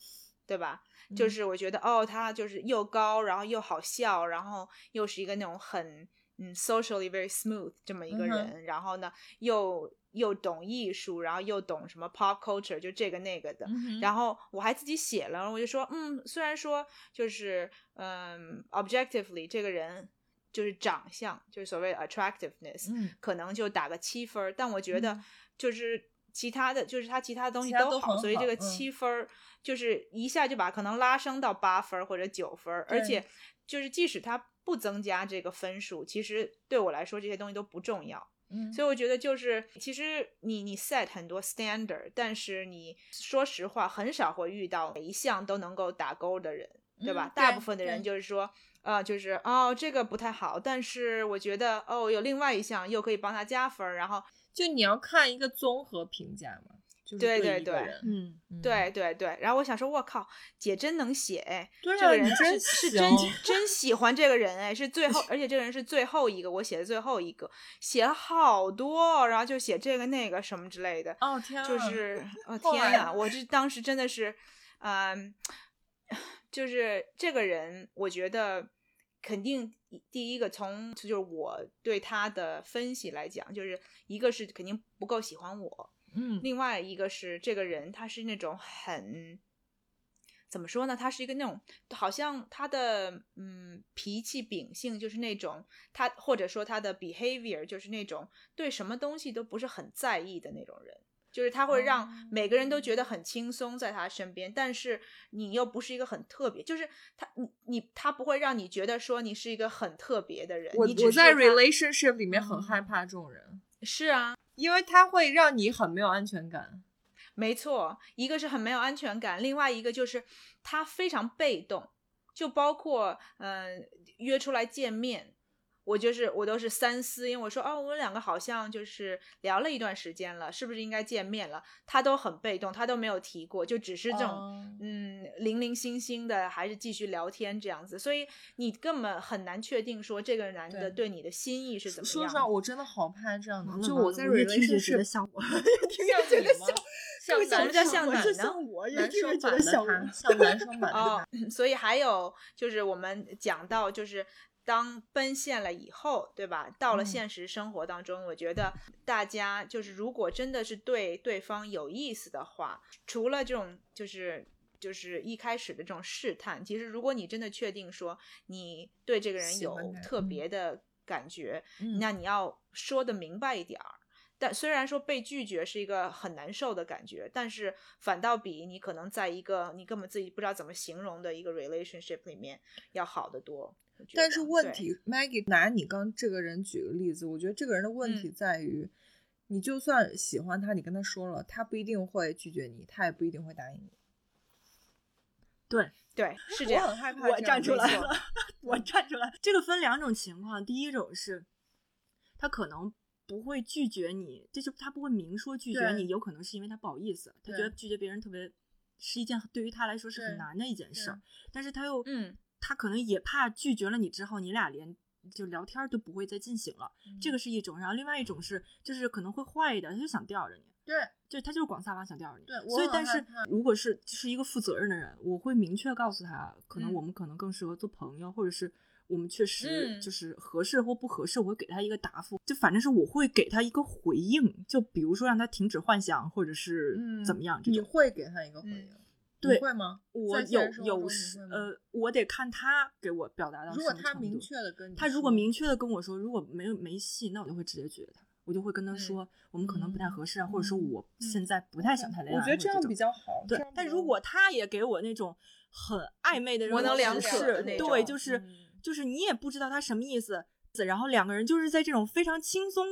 对吧？就是我觉得，哦，他就是又高，然后又好笑，然后又是一个那种很嗯 socially very smooth 这么一个人，然后呢又。又懂艺术，然后又懂什么 pop culture，就这个那个的。然后我还自己写了，我就说，嗯，虽然说就是，嗯，objectively 这个人就是长相，就是所谓的 attractiveness，可能就打个七分，但我觉得就是其他的就是他其他的东西都好，所以这个七分就是一下就把可能拉升到八分或者九分，而且就是即使他不增加这个分数，其实对我来说这些东西都不重要。所以我觉得就是，其实你你 set 很多 standard，但是你说实话很少会遇到每一项都能够打勾的人，对吧？大部分的人就是说，呃，就是哦这个不太好，但是我觉得哦有另外一项又可以帮他加分，然后
就你要看一个综合评价嘛。
对对对，
嗯，
对对对。然后我想说，我靠，姐真能写哎，
这
个人是是真真喜欢这个人哎，是最后，而且这个人是最后一个我写的最后一个，写了好多，然后就写这个那个什么之类的。
哦天，
就是 哦天呐，我这当时真的是，嗯，就是这个人，我觉得肯定第一个从就是我对他的分析来讲，就是一个是肯定不够喜欢我。
嗯，
另外一个是这个人，他是那种很怎么说呢？他是一个那种好像他的嗯脾气秉性就是那种他或者说他的 behavior 就是那种对什么东西都不是很在意的那种人。就是他会让每个人都觉得很轻松在他身边，但是你又不是一个很特别，就是他你你他不会让你觉得说你是一个很特别的人。
我我在 relationship 里面很害怕这种人。
是啊，
因为他会让你很没有安全感。
没错，一个是很没有安全感，另外一个就是他非常被动，就包括嗯约出来见面。我就是我都是三思，因为我说哦，我们两个好像就是聊了一段时间了，是不是应该见面了？他都很被动，他都没有提过，就只是这种嗯零零星星的，还是继续聊天这样子。所以你根本很难确定说这个男的对你的心意是怎么样。
说实话，我真的好怕这样的。
就
我在瑞
听觉得像我，
像你吗？
像像什么叫像
男
呢？
像我，
男
生
版的他，像男生版
的他。所以还有就是我们讲到就是。当奔现了以后，对吧？到了现实生活当中，我觉得大家就是，如果真的是对对方有意思的话，除了这种就是就是一开始的这种试探，其实如果你真的确定说你对这个人有特别的感觉，那你要说的明白一点儿。但虽然说被拒绝是一个很难受的感觉，但是反倒比你可能在一个你根本自己不知道怎么形容的一个 relationship 里面要好得多。
但是问题，Maggie 拿你刚这个人举个例子，我觉得这个人的问题在于，你就算喜欢他，你跟他说了，他不一定会拒绝你，他也不一定会答应你。
对
对，是这样。
我很害怕，我站出来了，我站出来。这个分两种情况，第一种是，他可能不会拒绝你，这就是他不会明说拒绝你，有可能是因为他不好意思，他觉得拒绝别人特别是一件对于他来说是很难的一件事，但是他又
嗯。
他可能也怕拒绝了你之后，你俩连就聊天都不会再进行了。这个是一种，然后另外一种是，就是可能会坏一点，他就想吊着你。
对，
就他就是广撒网想吊着你。
对，
所以但是如果是是一个负责任的人，我会明确告诉他，可能我们可能更适合做朋友，或者是我们确实就是合适或不合适，我会给他一个答复。就反正是我会给他一个回应，就比如说让他停止幻想，或者是怎么样。
你会给他一个回应。
对，
会吗？
我有有时呃，我得看他给我表达到
如果他明确的跟
他如果明确的跟我说，如果没有没戏，那我就会直接拒绝他，我就会跟他说，我们可能不太合适啊，或者说我现在不太想谈恋
爱。我觉得这样比较好。
对，但如果他也给我那种很暧昧的
模棱两可
那种，对，就是就是你也不知道他什么意思，然后两个人就是在这种非常轻松。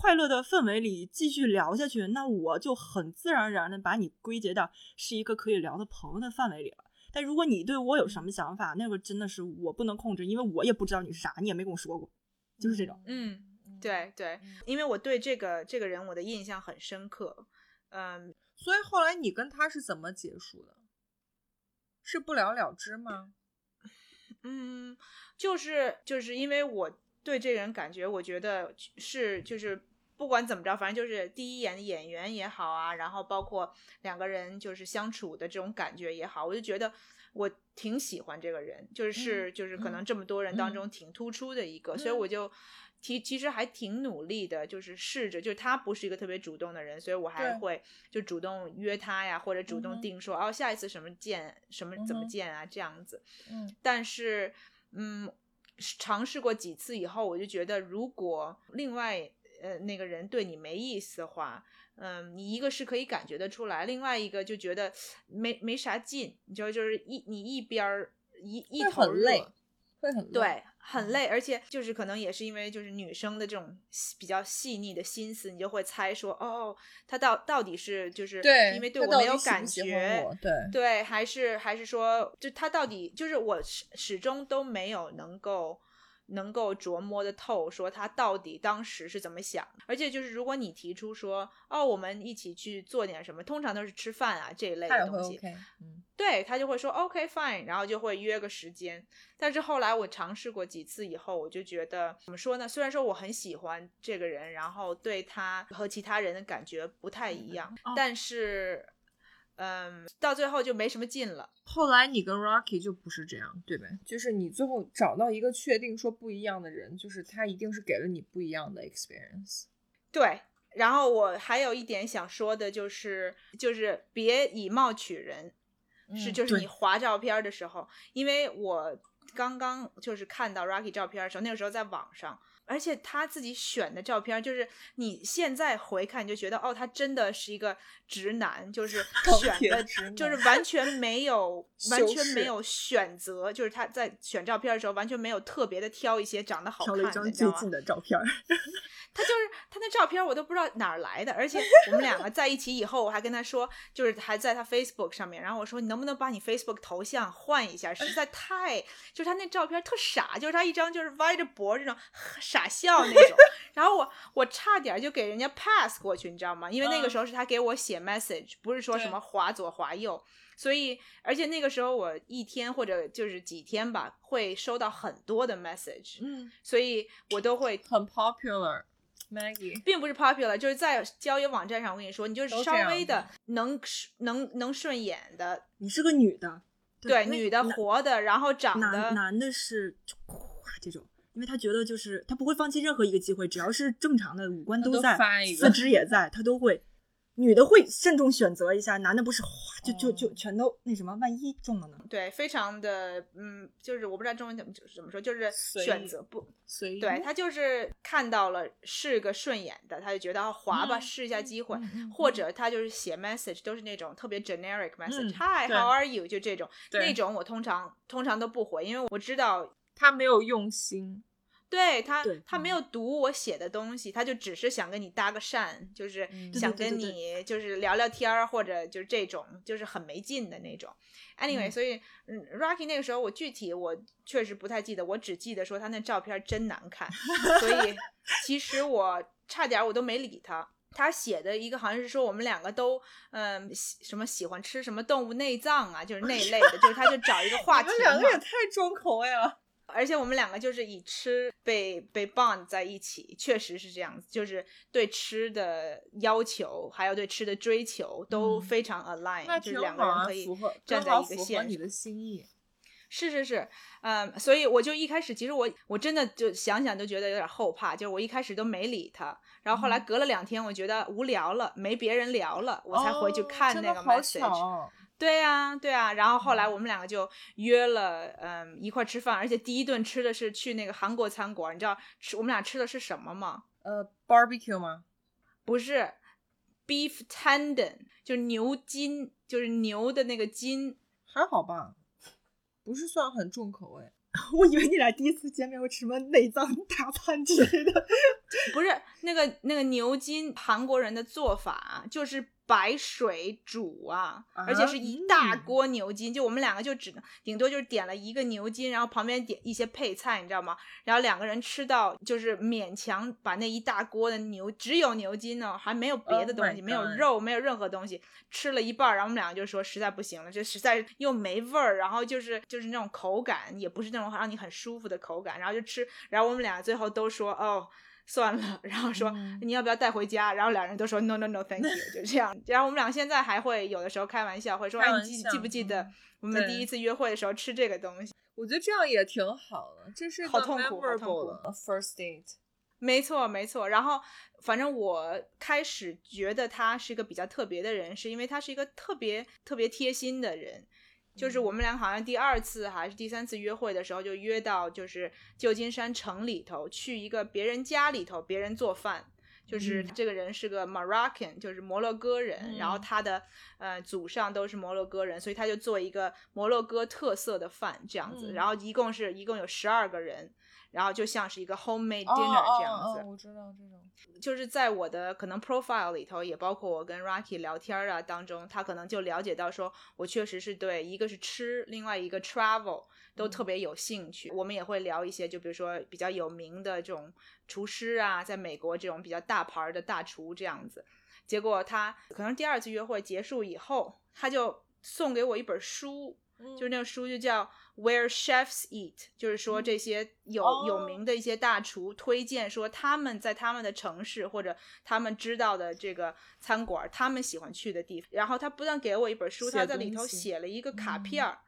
快乐的氛围里继续聊下去，那我就很自然而然的把你归结到是一个可以聊的朋友的范围里了。但如果你对我有什么想法，那个真的是我不能控制，因为我也不知道你是啥，你也没跟我说过，就是这种。
嗯，对对，因为我对这个这个人我的印象很深刻，嗯，
所以后来你跟他是怎么结束的？是不了了之吗？
嗯，就是就是因为我。对这个人感觉，我觉得是就是不管怎么着，反正就是第一眼的演员也好啊，然后包括两个人就是相处的这种感觉也好，我就觉得我挺喜欢这个人，就是就是可能这么多人当中。挺突出的一个，所以我。就其其实还挺努力的，就是试着，就是他不是一个特别主动的人，所以我还会就主动约他呀，或者主动定说哦下一次什么见什么怎么见啊这样子，
嗯，
但是嗯。尝试过几次以后，我就觉得，如果另外呃那个人对你没意思的话，嗯，你一个是可以感觉得出来，另外一个就觉得没没啥劲，你知道，就是一你一边儿一一头
热。会很
对，很累，而且就是可能也是因为就是女生的这种比较细腻的心思，你就会猜说，哦，他到到底是就是因为对我没有感觉，
对
对，还是还是说，就他到底就是我始始终都没有能够。能够琢磨的透，说他到底当时是怎么想，而且就是如果你提出说，哦，我们一起去做点什么，通常都是吃饭啊这一类的东西，
嗯，
对他就会说 OK fine，然后就会约个时间。但是后来我尝试过几次以后，我就觉得怎么说呢？虽然说我很喜欢这个人，然后对他和其他人的感觉不太一样，但是。嗯，到最后就没什么劲了。
后来你跟 Rocky 就不是这样，对呗？就是你最后找到一个确定说不一样的人，就是他一定是给了你不一样的 experience。
对，然后我还有一点想说的就是，就是别以貌取人，是就是你划照片的时候，因为我刚刚就是看到 Rocky 照片的时候，那个时候在网上。而且他自己选的照片，就是你现在回看，你就觉得哦，他真的是一个直男，就 是选的，就是完全没有，完全没有选择，就是他在选照片的时候，完全没有特别的挑一些长得好看的，
挑了最近的照片。
他就是他那照片，我都不知道哪儿来的。而且我们两个在一起以后，我还跟他说，就是还在他 Facebook 上面。然后我说，你能不能把你 Facebook 头像换一下？实在太，就是他那照片特傻，就是他一张就是歪着脖这种傻笑那种。然后我我差点就给人家 pass 过去，你知道吗？因为那个时候是他给我写 message，不是说什么滑左滑右。所以，而且那个时候我一天或者就是几天吧，会收到很多的 message。
嗯，
所以我都会
很 popular。Maggie
并不是 popular，就是在交友网站上，我跟你说，你就是稍微的能能能顺眼的。
你是个女的，
对，女的活的，然后长
得男的是咵这种，因为他觉得就是他不会放弃任何一个机会，只要是正常的五官
都
在，四肢也在，他都会。女的会慎重选择一下，男的不是哗就就就全都那什么，万一中了呢？
对，非常的嗯，就是我不知道中文怎么怎么说，就是选择不
随意。
对他就是看到了是个顺眼的，他就觉得滑吧，试一下机会，或者他就是写 message 都是那种特别 generic message，Hi，How are you？就这种，那种我通常通常都不回，因为我知道
他没有用心。
对他，他没有读我写的东西，他就只是想跟你搭个讪，就是想跟你就是聊聊天儿，或者就是这种就是很没劲的那种。Anyway，所以嗯，Rocky 那个时候我具体我确实不太记得，我只记得说他那照片真难看，所以其实我差点我都没理他。他写的一个好像是说我们两个都嗯什么喜欢吃什么动物内脏啊，就是那一类的，就是他就找一个话题。
你们两个也太重口味了。
而且我们两个就是以吃被被 bond 在一起，确实是这样子，就是对吃的要求，还有对吃的追求都非常 align，就是两个人可以站在一个线。
你的心意。
是是是，嗯，所以我就一开始其实我我真的就想想就觉得有点后怕，就是我一开始都没理他，然后后来隔了两天，我觉得无聊了，没别人聊了，我才回去看那个 message。对呀，对啊，然后后来我们两个就约了，嗯，一块吃饭，而且第一顿吃的是去那个韩国餐馆，你知道吃我们俩吃的是什么吗？
呃，barbecue 吗？
不是，beef tendon，就是牛筋，就是牛的那个筋，
还好吧，不是算很重口味。
我以为你俩第一次见面会吃什么内脏大餐之类的，
不是那个那个牛筋，韩国人的做法就是。白水煮啊，而且是一大锅牛筋，就我们两个就只能顶多就是点了一个牛筋，然后旁边点一些配菜，你知道吗？然后两个人吃到就是勉强把那一大锅的牛只有牛筋呢，还没有别的东西，没有肉，没有任何东西，吃了一半，然后我们两个就说实在不行了，这实在又没味儿，然后就是就是那种口感也不是那种让你很舒服的口感，然后就吃，然后我们俩最后都说哦。算了，然后说你要不要带回家？然后两人都说 no no no，thank you，就这样。然后我们俩现在还会有的时候开玩笑，会说哎，你记记不记得我们第一次约会的时候吃这个东西？
我觉得这样也挺好的，这是
好痛苦，好痛苦
的 first date。
没错没错。然后反正我开始觉得他是一个比较特别的人，是因为他是一个特别特别贴心的人。就是我们俩好像第二次还是第三次约会的时候，就约到就是旧金山城里头去一个别人家里头，别人做饭。就是这个人是个 Moroccan，就是摩洛哥人，然后他的呃祖上都是摩洛哥人，所以他就做一个摩洛哥特色的饭这样子。然后一共是一共有十二个人。然后就像是一个 homemade dinner 这样子，
我知道这种，
就是在我的可能 profile 里头，也包括我跟 Rocky 聊天啊当中，他可能就了解到说我确实是对一个是吃，另外一个 travel 都特别有兴趣。我们也会聊一些，就比如说比较有名的这种厨师啊，在美国这种比较大牌的大厨这样子。结果他可能第二次约会结束以后，他就送给我一本书。就是那个书就叫 Where Chefs Eat，就是说这些有有名的一些大厨推荐说他们在他们的城市或者他们知道的这个餐馆，他们喜欢去的地方。然后他不但给我一本书，他在里头写了一个卡片儿，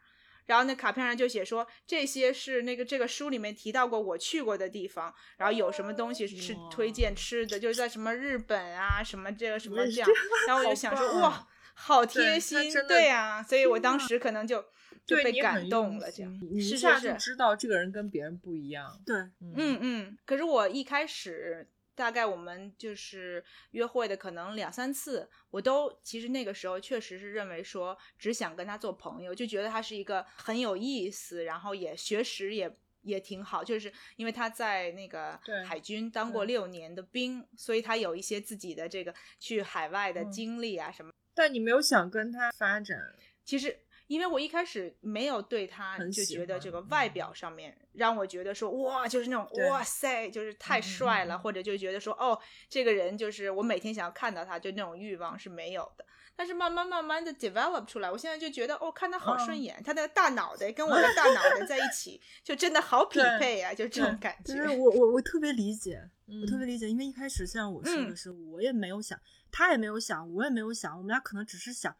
然后那卡片上就写说这些是那个这个书里面提到过我去过的地方，然后有什么东西是推荐吃的，就是在什么日本啊什么这个什么这样。然后我就想说哇。好贴心，对呀，所以我当时可能就就被感动了，这样
你一
下
就知道这个人跟别人不一样。
对，
嗯嗯。可是我一开始大概我们就是约会的可能两三次，我都其实那个时候确实是认为说只想跟他做朋友，就觉得他是一个很有意思，然后也学识也也挺好，就是因为他在那个海军当过六年的兵，所以他有一些自己的这个去海外的经历啊什么。
但你没有想跟他发展，
其实。因为我一开始没有对他就觉得这个外表上面让我觉得说哇，就是那种哇塞，就是太帅了，或者就觉得说哦，这个人就是我每天想要看到他，就那种欲望是没有的。但是慢慢慢慢的 develop 出来，我现在就觉得哦，看他好顺眼，他那个大脑袋跟我的大脑袋在一起，就真的好匹配啊，就这种感觉。
就是我我我特别理解，我特别理解，因为一开始像我说的是，我也没有想，他也没有想，我也没有想，我们俩可能只是想。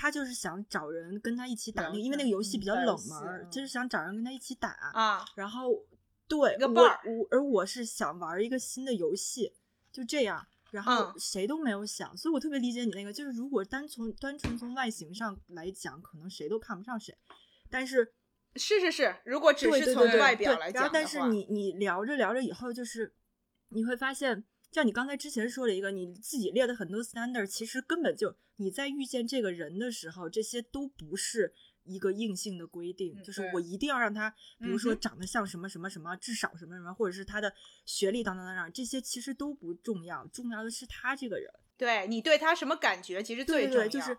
他就是想找人跟他一起打那个，因为那个游戏比较冷门，就是想找人跟他一起打
啊。
然后，对我我而我是想玩一个新的游戏，就这样。然后谁都没有想，所以我特别理解你那个，就是如果单从单纯从外形上来讲，可能谁都看不上谁。但是
是是是，如果只是从外表来讲
但是你你聊着聊着以后，就是你会发现。像你刚才之前说了一个，你自己列的很多 standard，其实根本就你在遇见这个人的时候，这些都不是一个硬性的规定，就是我一定要让他，比如说长得像什么什么什么，至少什么什么，或者是他的学历当当当当，这些其实都不重要，重要的是他这个人。
对你对他什么感觉，其实最重
要。就是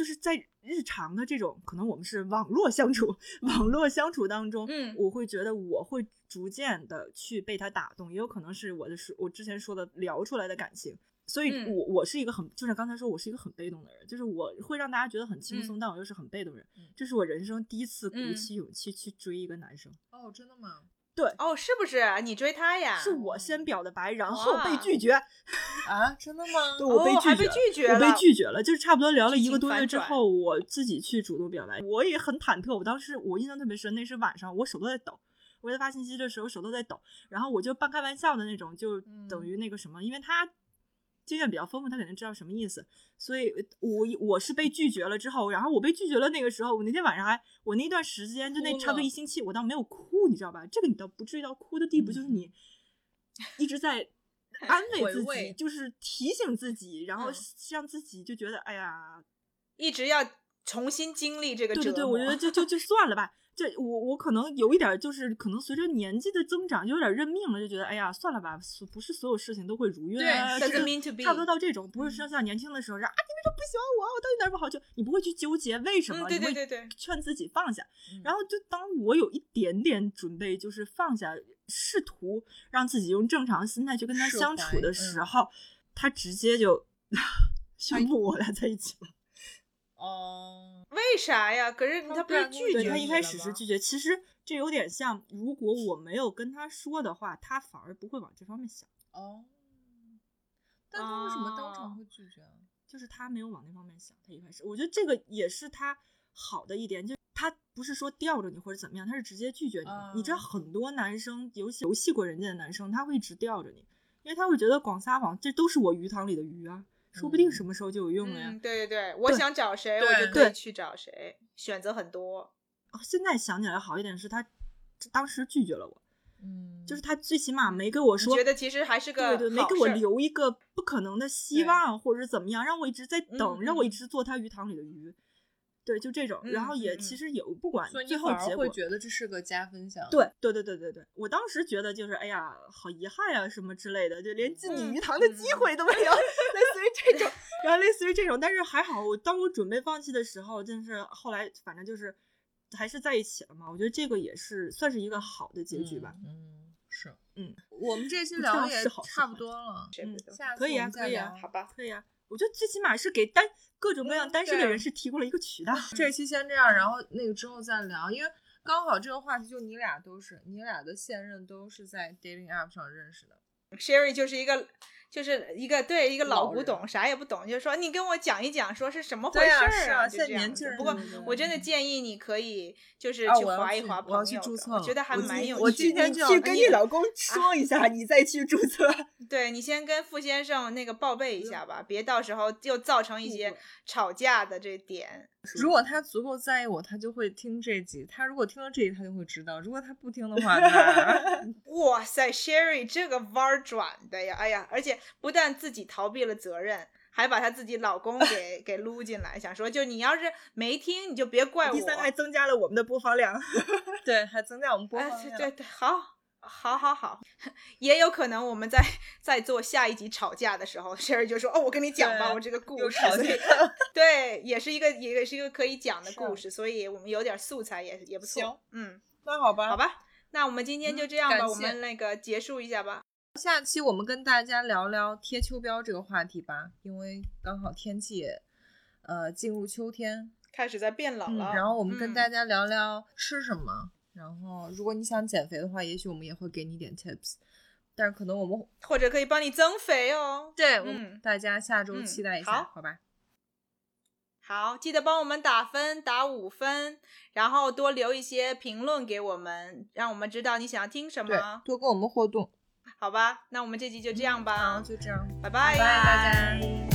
就是在日常的这种，可能我们是网络相处，网络相处当中，
嗯，
我会觉得我会。逐渐的去被他打动，也有可能是我的是我之前说的聊出来的感情，所以我我是一个很，就像刚才说，我是一个很被动的人，就是我会让大家觉得很轻松，但我又是很被动人，这是我人生第一次鼓起勇气去追一个男生。
哦，真的吗？
对，
哦，是不是你追他呀？
是我先表的白，然后被拒绝。
啊，真的吗？
对，我被拒
绝了，
我被拒绝了，就是差不多聊了一个多月之后，我自己去主动表白，我也很忐忑。我当时我印象特别深，那是晚上，我手都在抖。我给他发信息的时候手都在抖，然后我就半开玩笑的那种，就等于那个什么，因为他经验比较丰富，他肯定知道什么意思。所以，我我是被拒绝了之后，然后我被拒绝了那个时候，我那天晚上还我那段时间就那差不多一星期，我倒没有哭，你知道吧？这个你倒不至于到哭的地步，就是你一直在 安慰自己，就是提醒自己，然后让自己就觉得哎呀，
一直要重新经历这个。
对对对，我觉得就就就 算了吧。这我我可能有一点，就是可能随着年纪的增长，就有点认命了，就觉得哎呀，算了吧，不是所有事情都会如愿。
对，
差不多到这种，不是说像年轻的时候，说啊，你为什么不喜欢我？我到底哪不好？就你不会去纠结为什么，
对对对对，
劝自己放下。然后就当我有一点点准备，就是放下，试图让自己用正常心态去跟他相处的时候，他直接就 宣布我俩在一起了。
哦，
为啥呀？可是他不是拒绝
他一开始是拒绝。其实这有点像，如果我没有跟他说的话，他反而不会往这方面想。
哦，但他为什么当场会拒绝？
啊就是他没有往那方面想。他一开始，我觉得这个也是他好的一点，就他不是说吊着你或者怎么样，他是直接拒绝你。你知道很多男生，尤其游戏过人家的男生，他会一直吊着你，因为他会觉得广撒网，这都是我鱼塘里的鱼啊。说不定什么时候就有用了呀！
对对对，我想找谁，我就可以去找谁，选择很多。
现在想起来好一点是他当时拒绝了我，
嗯，
就是他最起码没跟我说，
觉得其实还是个
对对，没给我留一个不可能的希望，或者怎么样，让我一直在等，让我一直做他鱼塘里的鱼。对，就这种，然后也其实也不管最后结
果，会觉得这是个加分项。
对，对，对，对，对，对，我当时觉得就是，哎呀，好遗憾呀，什么之类的，就连进你鱼塘的机会都没有，于这种，然后类似于这种，但是还好，我当我准备放弃的时候，真是后来反正就是还是在一起了嘛。我觉得这个也是算是一个好的结局吧。
嗯，是，
嗯，
我们这期聊也差不多了，
嗯，
下
可以啊，可以啊，
好吧，
可以啊。我觉得最起码是给单各种各样单身的人是提供了一个渠道。
这期先这样，然后那个之后再聊，因为刚好这个话题就你俩都是，你俩的现任都是在 dating app 上认识的。
Sherry 就是一个就是一个对一个老古董，啥也不懂，就是说你跟我讲一讲，说是什么回事儿
啊？
就这样子。不过我真的建议你可以就是去划一划朋友，
我
觉得还蛮有趣。
我今天去跟你老公说一下，你再去注册。
对你先跟傅先生那个报备一下吧，别到时候又造成一些吵架的这点。
如果他足够在意我，他就会听这集。他如果听了这集，他就会知道。如果他不听的话，
哇塞，Sherry 这个弯儿转的呀！哎呀，而且不但自己逃避了责任，还把她自己老公 给给撸进来，想说就你要是没听，你就别怪我。
第三个还增加了我们的播放量，
对，还增加我们播放量。
对对，好。好，好，好，也有可能我们在在做下一集吵架的时候，Sherry 就说：“哦，我跟你讲吧，我这个故事。”对，也是一个，也是一个可以讲的故事，所以我们有点素材也也不错。嗯，
那好吧，
好吧，那我们今天就这样吧，我们那个结束一下吧。
下期我们跟大家聊聊贴秋膘这个话题吧，因为刚好天气呃进入秋天，
开始在变冷了。
然后我们跟大家聊聊吃什么。然后，如果你想减肥的话，也许我们也会给你点 tips，但是可能我们
或者可以帮你增肥哦。
对，嗯，大家下周期待一下，
好
吧？
好，记得帮我们打分，打五分，然后多留一些评论给我们，让我们知道你想要听什么，
多跟我们互动，
好吧？那我们这集就这样吧，
就这样，
拜拜，
拜拜，大家。